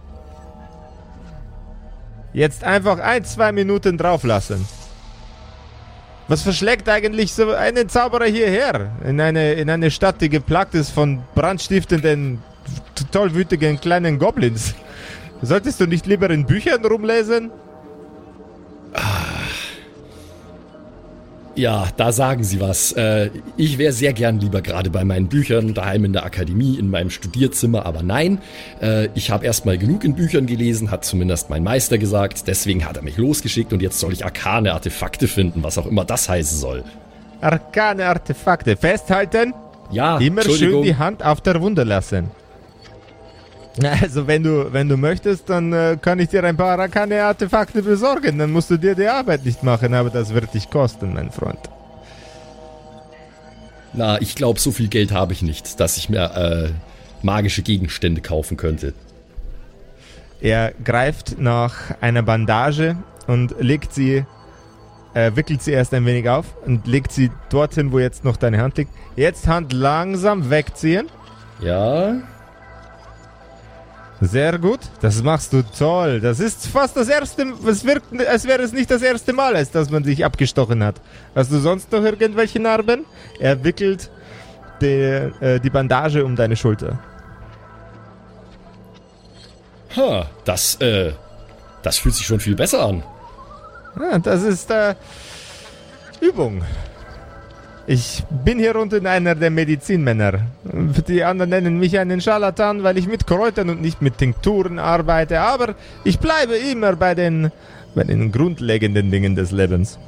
Jetzt einfach ein, zwei Minuten drauflassen. Was verschlägt eigentlich so einen Zauberer hierher? In eine, in eine Stadt, die geplagt ist von brandstiftenden, tollwütigen kleinen Goblins. Solltest du nicht lieber in Büchern rumlesen? Ja, da sagen Sie was. Äh, ich wäre sehr gern lieber gerade bei meinen Büchern, daheim in der Akademie, in meinem Studierzimmer, aber nein. Äh, ich habe erstmal genug in Büchern gelesen, hat zumindest mein Meister gesagt. Deswegen hat er mich losgeschickt und jetzt soll ich arkane Artefakte finden, was auch immer das heißen soll. Arkane Artefakte. Festhalten. Ja, Immer schön die Hand auf der Wunde lassen. Also wenn du, wenn du möchtest, dann äh, kann ich dir ein paar Arkane Artefakte besorgen. Dann musst du dir die Arbeit nicht machen, aber das wird dich kosten, mein Freund. Na, ich glaube, so viel Geld habe ich nicht, dass ich mir äh, magische Gegenstände kaufen könnte. Er greift nach einer Bandage und legt sie, äh, wickelt sie erst ein wenig auf und legt sie dorthin, wo jetzt noch deine Hand liegt. Jetzt Hand langsam wegziehen. Ja, Sehr gut. Das machst du toll. Das ist fast das erste. Es wirkt, als wäre es nicht das erste Mal, als dass man sich abgestochen hat. Hast du sonst noch irgendwelche Narben? Er wickelt die, äh, die Bandage um deine Schulter. ha, das, äh, das fühlt sich schon viel besser an. Ah, das ist äh, Übung. Ich bin hier unten einer der Medizinmänner. Die anderen nennen mich einen Scharlatan, weil ich mit Kräutern und nicht mit Tinkturen arbeite. Aber ich bleibe immer bei den, bei den grundlegenden Dingen des Lebens.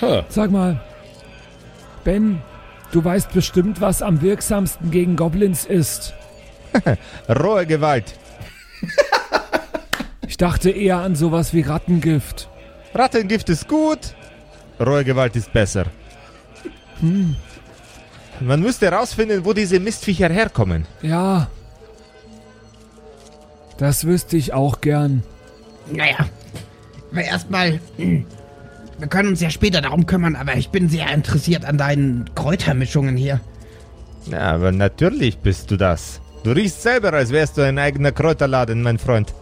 Ha, Sag mal, Ben, du weißt bestimmt, was am wirksamsten gegen Goblins ist. Rohe Gewalt. Ich dachte eher an sowas wie Rattengift. Rattengift ist gut, rohe Gewalt ist besser. Man müsste herausfinden, wo diese Mistviecher herkommen. Ja. Das wüsste ich auch gern. Naja, aber erstmal. hm, Wir können uns ja später darum kümmern, aber ich bin sehr interessiert an deinen Kräutermischungen hier. Ja, aber natürlich bist du das. Du riechst selber, als wärst du ein eigener Kräuterladen, mein Freund.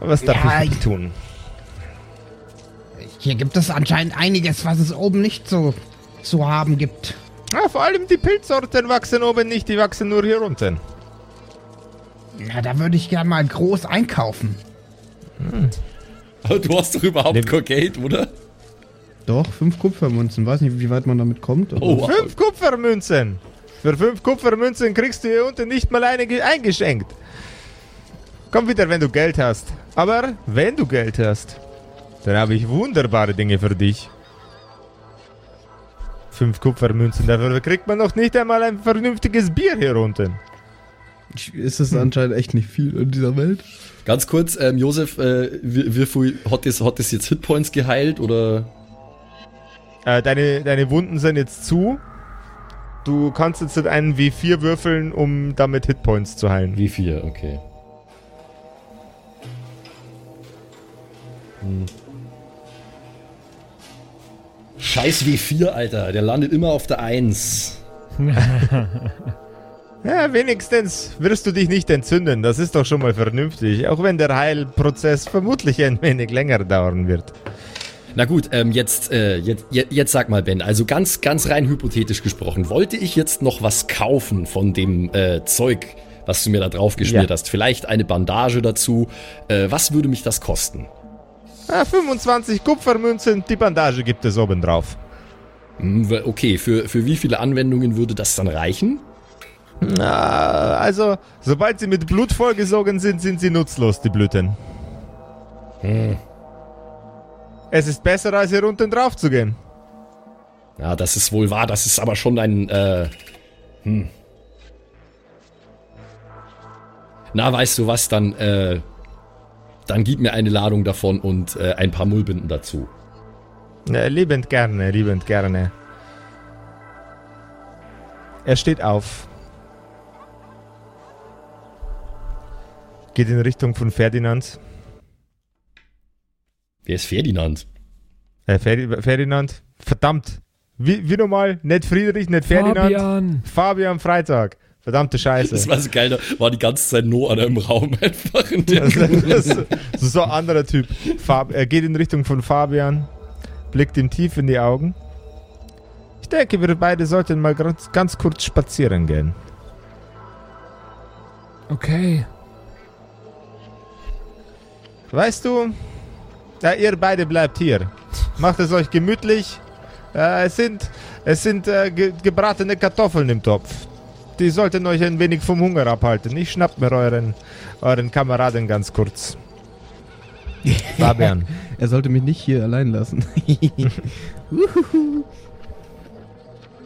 Was darf Ja, ich ich- tun? Hier gibt es anscheinend einiges, was es oben nicht so zu haben gibt. Ah, vor allem die Pilzsorten wachsen oben nicht, die wachsen nur hier unten. Na, da würde ich gern mal groß einkaufen. aber du hast doch überhaupt Nimm- kein Geld, oder? Doch, fünf Kupfermünzen. Weiß nicht, wie weit man damit kommt. Oh, wow. Fünf Kupfermünzen. Für fünf Kupfermünzen kriegst du hier unten nicht mal eine ge- eingeschenkt. Komm wieder, wenn du Geld hast. Aber wenn du Geld hast, dann habe ich wunderbare Dinge für dich. Fünf Kupfermünzen, dafür kriegt man noch nicht einmal ein vernünftiges Bier hier unten. Ist es anscheinend echt nicht viel in dieser Welt? Ganz kurz, ähm, Josef, äh, wie, wie viel hat das, hat das jetzt Hitpoints geheilt oder? Äh, deine, deine Wunden sind jetzt zu. Du kannst jetzt einen W4 würfeln, um damit Hitpoints zu heilen. Wie viel? Okay. Hm. Scheiß W4, Alter. Der landet immer auf der 1. Ja, wenigstens wirst du dich nicht entzünden. Das ist doch schon mal vernünftig. Auch wenn der Heilprozess vermutlich ein wenig länger dauern wird. Na gut, ähm, jetzt, äh, jetzt, jetzt, sag mal, Ben, also ganz, ganz rein hypothetisch gesprochen, wollte ich jetzt noch was kaufen von dem äh, Zeug, was du mir da drauf geschmiert Ja. hast? Vielleicht eine Bandage dazu. Äh, was würde mich das kosten? Ah, 25 Kupfermünzen, die Bandage gibt es oben drauf. Hm, okay, für, für wie viele Anwendungen würde das dann reichen? Ah, also, sobald sie mit Blut vollgesogen sind, sind sie nutzlos, die Blüten. Es ist besser, als hier unten drauf zu gehen. Ja, das ist wohl wahr, das ist aber schon ein, äh, hm. Na, weißt du was, dann, äh, dann gib mir eine Ladung davon und äh, ein paar Mullbinden dazu. Ja, liebend gerne, liebend gerne. Er steht auf. Geht in Richtung von Ferdinand. Wer ist Ferdinand? Äh, Ferdi Ferdinand. Verdammt. Wie, wie nochmal? Nicht Friedrich, nicht Ferdinand. Fabian. Fabian Freitag. Verdammte Scheiße. Das war so geil, da war die ganze Zeit Noah im Raum einfach. In der Das ist so ein anderer Typ. Fab, er geht in Richtung von Fabian, blickt ihm tief in die Augen. Ich denke, wir beide sollten mal ganz, ganz kurz spazieren gehen. Okay. Weißt du, ja, ihr beide bleibt hier. macht es euch gemütlich. Äh, es sind, es sind äh, ge gebratene Kartoffeln im Topf. Die sollten euch ein wenig vom Hunger abhalten. Ich schnapp mir euren, euren Kameraden ganz kurz. Fabian. Er sollte mich nicht hier allein lassen.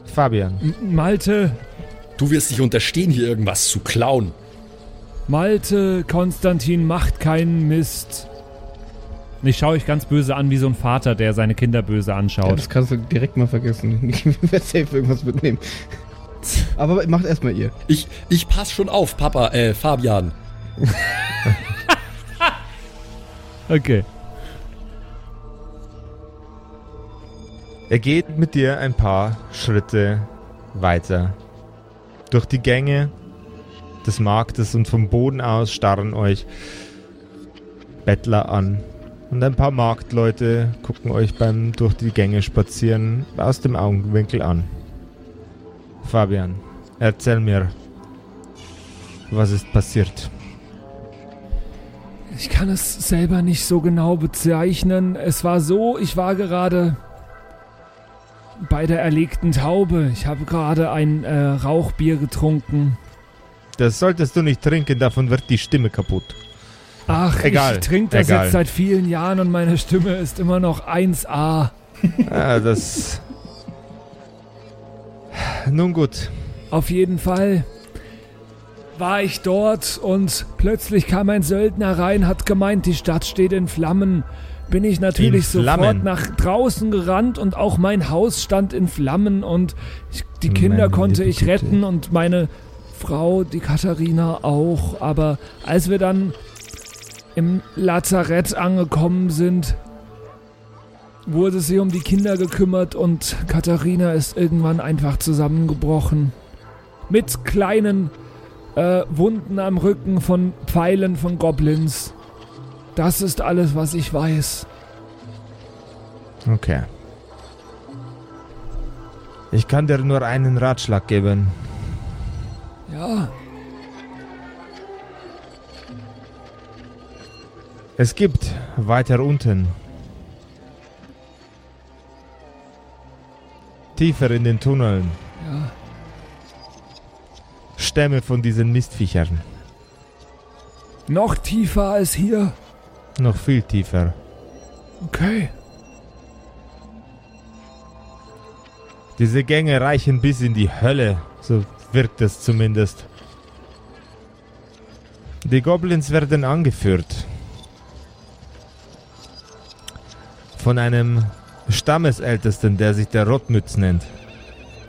Fabian. M Malte, Du wirst dich unterstehen, hier irgendwas zu klauen. Malte, Konstantin macht keinen Mist. Und ich schaue euch ganz böse an, wie so ein Vater, der seine Kinder böse Ja, anschaut. das kannst du direkt mal vergessen. Ich werde safe irgendwas mitnehmen. Aber macht erstmal ihr. Ich, ich pass schon auf, Papa, äh, Fabian. okay. Er geht mit dir ein paar Schritte weiter. Durch die Gänge des Marktes und vom Boden aus starren euch Bettler an. Und ein paar Marktleute gucken euch beim durch die Gänge spazieren aus dem Augenwinkel an. Fabian, erzähl mir, was ist passiert? Ich kann es selber nicht so genau bezeichnen. Es war so, ich war gerade bei der erlegten Taube. Ich habe gerade ein äh, Rauchbier getrunken. Das solltest du nicht trinken, davon wird die Stimme kaputt. Ach, Egal, ich trinke das egal. jetzt seit vielen Jahren und meine Stimme ist immer noch 1A. Ah, das. Nun gut. Auf jeden Fall war ich dort und plötzlich kam ein Söldner rein, hat gemeint, die Stadt steht in Flammen. Bin ich natürlich sofort nach draußen gerannt und auch mein Haus stand in Flammen und ich, die Kinder Meine konnte ich retten und meine Frau, die Katharina auch. Aber als wir dann im Lazarett angekommen sind, wurde sich um die Kinder gekümmert und Katharina ist irgendwann einfach zusammengebrochen. Mit kleinen äh, Wunden am Rücken von Pfeilen von Goblins. Das ist alles, was ich weiß. Okay. Ich kann dir nur einen Ratschlag geben. Ja, Es gibt weiter unten. Tiefer in den Tunneln. ja. Stämme von diesen Mistviechern. Noch tiefer als hier. Noch viel tiefer. Okay. Diese Gänge reichen bis in die Hölle. So wirkt es zumindest. Die Goblins werden angeführt. Von einem Stammesältesten, der sich der Rotmütz nennt.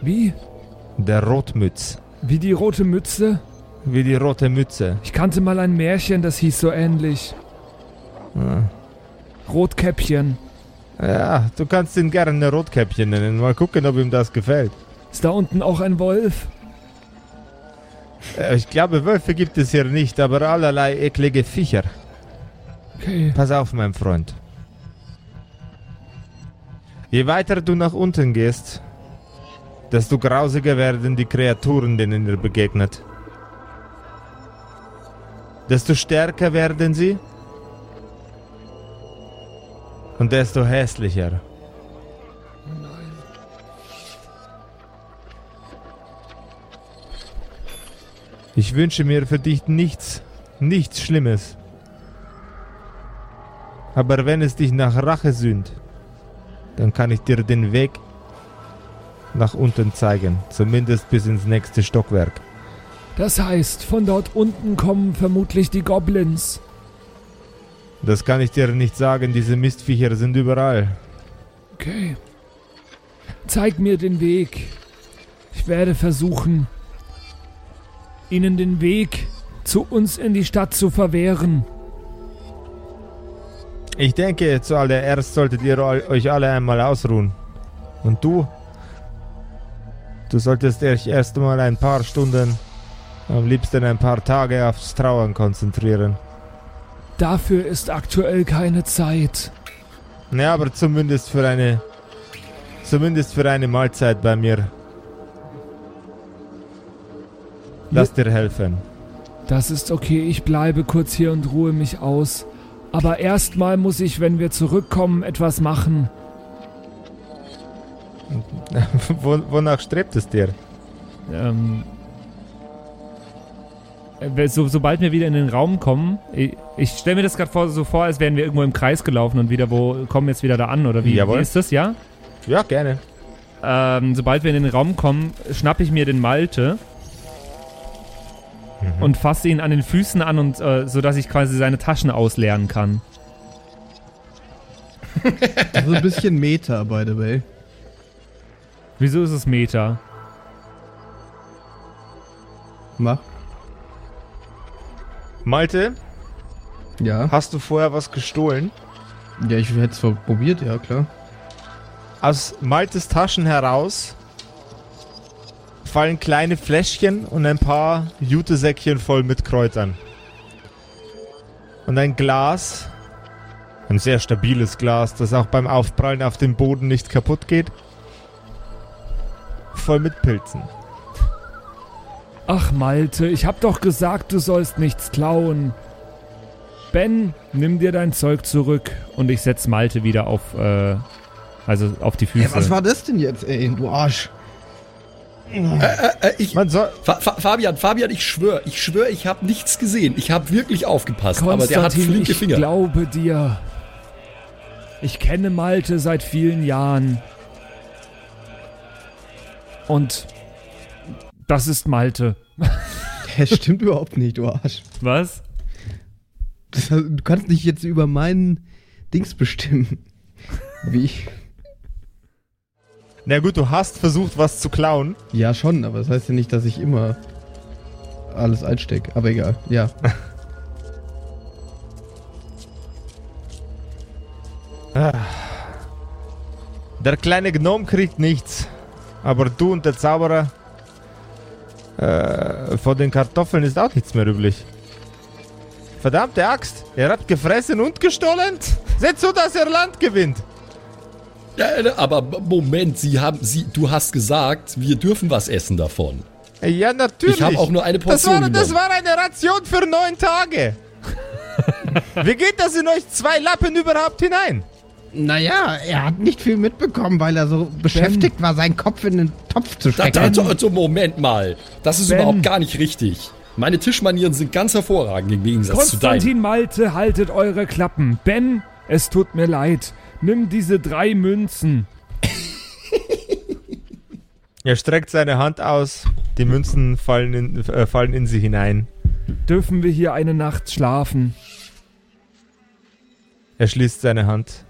Wie? Der Rotmütz. Wie die rote Mütze? Wie die rote Mütze. Ich kannte mal ein Märchen, das hieß so ähnlich. Ah. Rotkäppchen. Ja, du kannst ihn gerne Rotkäppchen nennen. Mal gucken, ob ihm das gefällt. Ist da unten auch ein Wolf? Äh, Ich glaube, Wölfe gibt es hier nicht, aber allerlei eklige Viecher. Okay. Pass auf, mein Freund. Je weiter du nach unten gehst, desto grausiger werden die Kreaturen, denen ihr begegnet. Desto stärker werden sie und desto hässlicher. Ich wünsche mir für dich nichts, nichts Schlimmes. Aber wenn es dich nach Rache sühnt, dann kann ich dir den Weg nach unten zeigen, zumindest bis ins nächste Stockwerk. Das heißt, von dort unten kommen vermutlich die Goblins. Das kann ich dir nicht sagen, diese Mistviecher sind überall. Okay. Zeig mir den Weg. Ich werde versuchen, ihnen den Weg zu uns in die Stadt zu verwehren. Ich denke, zuallererst solltet ihr eu- euch alle einmal ausruhen. Und du? Du solltest dich erst mal ein paar Stunden, am liebsten ein paar Tage aufs Trauern konzentrieren. Dafür ist aktuell keine Zeit. Ja, aber zumindest für eine. Zumindest für eine Mahlzeit bei mir. Lass dir helfen. Das ist okay, ich bleibe kurz hier und ruhe mich aus. Aber erstmal muss ich, wenn wir zurückkommen, etwas machen. Wo, wonach strebt es dir? Ähm, äh, so, sobald wir wieder in den Raum kommen, ich, ich stelle mir das gerade so vor, als wären wir irgendwo im Kreis gelaufen und wieder wo kommen jetzt wieder da an oder wie, Jawohl. wie ist das, ja? Ja, gerne. Ähm, sobald wir in den Raum kommen, schnappe ich mir den Malte und fasse ihn an den Füßen an und äh, so dass ich quasi seine Taschen ausleeren kann. Das ist ein bisschen Meta, by the way. Wieso ist es Meta? Mach. Malte, Ja. hast du vorher was gestohlen? Ja, ich hätte es probiert, ja, klar. Aus Maltes Taschen heraus fallen kleine Fläschchen und ein paar Jutesäckchen voll mit Kräutern. Und ein Glas, ein sehr stabiles Glas, das auch beim Aufprallen auf dem Boden nicht kaputt geht, voll mit Pilzen. Ach, Malte, ich hab doch gesagt, du sollst nichts klauen. Ben, nimm dir dein Zeug zurück. Und ich setze Malte wieder auf, äh, also auf die Füße. Ja, was war das denn jetzt, ey, du Arsch? Äh, ich, Man soll, Fa Fa Fabian, Fabian, ich schwöre, ich schwöre, ich habe nichts gesehen. Ich habe wirklich aufgepasst, aber der hat flinke ich Finger. glaube dir. Ich kenne Malte seit vielen Jahren. Und das ist Malte. Das stimmt überhaupt nicht, du Arsch. Was? Das, du kannst nicht jetzt über meinen Dings bestimmen. Wie ich. Na gut, du hast versucht, was zu klauen. Ja, schon, aber das heißt ja nicht, dass ich immer alles einstecke. Aber egal, ja. Der kleine Gnome kriegt nichts. Aber du und der Zauberer. Äh, von den Kartoffeln ist auch nichts mehr üblich. Verdammte Axt, er hat gefressen und gestohlen. Seht so, dass er Land gewinnt. Ja, aber Moment, Sie haben, Sie, du hast gesagt, wir dürfen was essen davon. Ja, natürlich. Ich habe auch nur eine das Portion war, das war eine Ration für neun Tage. Wie geht das in euch zwei Lappen überhaupt hinein? Naja, er hat nicht viel mitbekommen, weil er so beschäftigt war, seinen Kopf in den Topf zu Da, stecken. da, also, also, Moment mal, das ist Ben. überhaupt gar nicht richtig. Meine Tischmanieren sind ganz hervorragend im Gegensatz zu deinen. Konstantin Malte, haltet eure Klappen. Ben, es tut mir leid. Nimm diese drei Münzen. Er streckt seine Hand aus, die Münzen fallen in, äh, fallen in sie hinein. Dürfen wir hier eine Nacht schlafen? Er schließt seine Hand.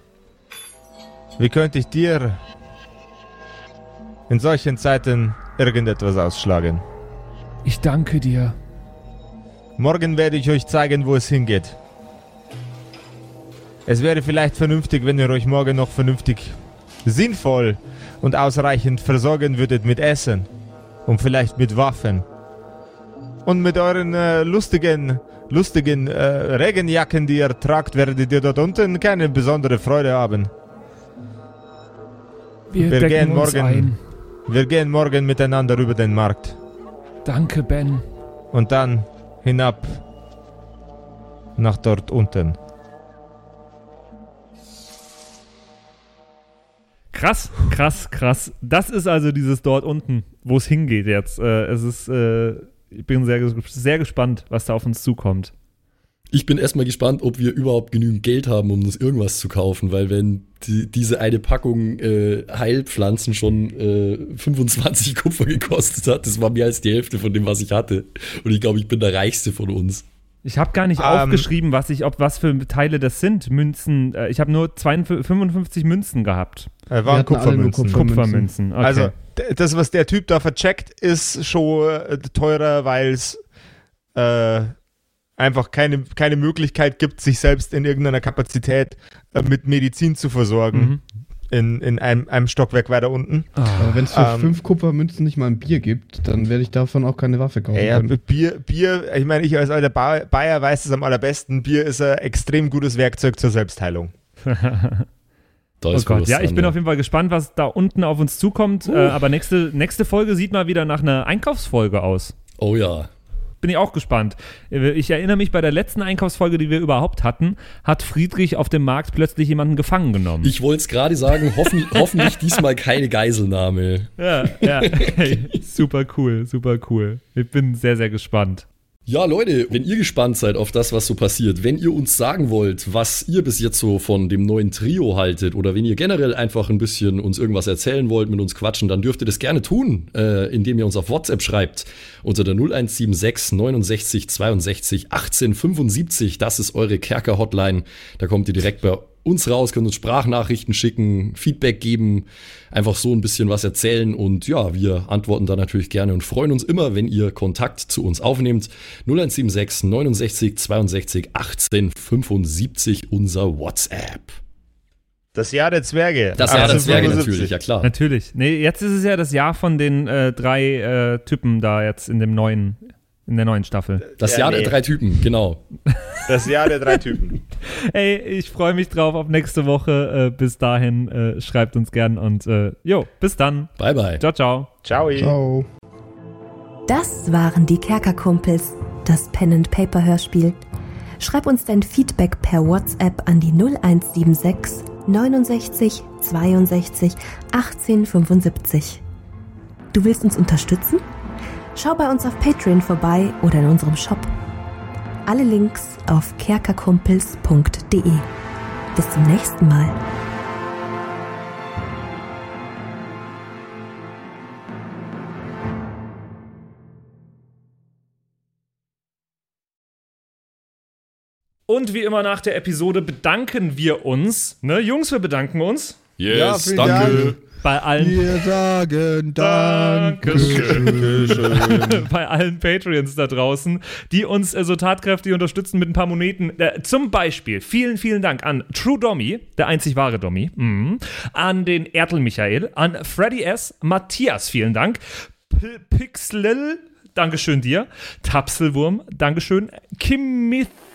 Wie könnte ich dir in solchen Zeiten irgendetwas ausschlagen? Ich danke dir. Morgen werde ich euch zeigen, wo es hingeht. Es wäre vielleicht vernünftig, wenn ihr euch morgen noch vernünftig sinnvoll und ausreichend versorgen würdet mit Essen und vielleicht mit Waffen. Und mit euren äh, lustigen, lustigen äh, Regenjacken, die ihr tragt, werdet ihr dort unten keine besondere Freude haben. Wir, Wir gehen morgen. ein. Wir gehen morgen miteinander über den Markt Danke, Ben. und dann hinab nach dort unten. Krass, krass, krass. Das ist also dieses dort unten, wo es hingeht jetzt. Äh, es ist, äh, ich bin sehr, sehr gespannt, was da auf uns zukommt. Ich bin erstmal gespannt, ob wir überhaupt genügend Geld haben, um uns irgendwas zu kaufen, weil wenn die, diese eine Packung äh, Heilpflanzen schon äh, 25 Kupfer gekostet hat, das war mehr als die Hälfte von dem, was ich hatte. Und ich glaube, ich bin der reichste von uns. Ich habe gar nicht Ähm. aufgeschrieben, was ich, ob was für Teile das sind. Münzen. Äh, ich habe nur 52, 55 Münzen gehabt. Äh, waren Kupfermünzen. Kupfer- Kupfermünzen. Okay. Also, das, was der Typ da vercheckt, ist schon äh, teurer, weil es äh, einfach keine, keine Möglichkeit gibt, sich selbst in irgendeiner Kapazität äh, mit Medizin zu versorgen. Mhm. In, in einem, einem Stockwerk weiter unten. Aber wenn es für Ähm. fünf Kupfermünzen nicht mal ein Bier gibt, dann werde ich davon auch keine Waffe kaufen Ja, können. Bier, Bier, ich meine, ich als alter Ba- Bayer weiß es am allerbesten. Bier ist ein extrem gutes Werkzeug zur Selbstheilung. Da Oh Gott, ja, ich bin auf jeden Fall gespannt, was da unten auf uns zukommt. Äh, aber nächste, nächste Folge sieht mal wieder nach einer Einkaufsfolge aus. Oh ja. Bin ich auch gespannt. Ich erinnere mich, bei der letzten Einkaufsfolge, die wir überhaupt hatten, hat Friedrich auf dem Markt plötzlich jemanden gefangen genommen. Ich wollte es gerade sagen, hoffen, hoffentlich diesmal keine Geiselnahme. ja, ja. Hey, super cool, super cool. Ich bin sehr, sehr gespannt. Ja, Leute, wenn ihr gespannt seid auf das, was so passiert, wenn ihr uns sagen wollt, was ihr bis jetzt so von dem neuen Trio haltet oder wenn ihr generell einfach ein bisschen uns irgendwas erzählen wollt, mit uns quatschen, dann dürft ihr das gerne tun, äh, indem ihr uns auf WhatsApp schreibt unter der 0176 69 62 18 75. Das ist eure Kerker-Hotline. Da kommt ihr direkt bei uns raus, könnt uns Sprachnachrichten schicken, Feedback geben, einfach so ein bisschen was erzählen und ja, wir antworten da natürlich gerne und freuen uns immer, wenn ihr Kontakt zu uns aufnehmt. 0176 69 62 18 75 unser WhatsApp. Das Jahr der Zwerge. Das Jahr der Zwerge 1875. natürlich, ja klar. Natürlich. Nee, jetzt ist es ja das Jahr von den äh, drei äh, Typen da jetzt in dem neuen, in der neuen Staffel. Das Ja, Jahr nee. der drei Typen, genau. Das Jahr der drei Typen. Ey, ich freue mich drauf auf nächste Woche. Äh, bis dahin äh, schreibt uns gern und äh, jo, bis dann. Bye bye. Ciao, ciao. Ciao. Ciao. Das waren die Kerkerkumpels, das Pen and Paper Hörspiel. Schreib uns dein Feedback per WhatsApp an die 0176 69 62 18 75. Du willst uns unterstützen? Schau bei uns auf Patreon vorbei oder in unserem Shop. Alle Links auf kerkerkumpels.de. Bis zum nächsten Mal. Und wie immer nach der Episode bedanken wir uns. Ne, Jungs, wir bedanken uns Yes, Ja, vielen danke. bei allen Wir sagen Dankeschön. bei allen Patreons da draußen, die uns äh, so tatkräftig unterstützen mit ein paar Moneten. Äh, zum Beispiel vielen, vielen Dank an True Dommy, der einzig wahre Dommy, mhm. an den Ertel Michael, an Freddy S., Matthias, vielen Dank, P Pixlil, Dankeschön dir, Tapselwurm, Dankeschön,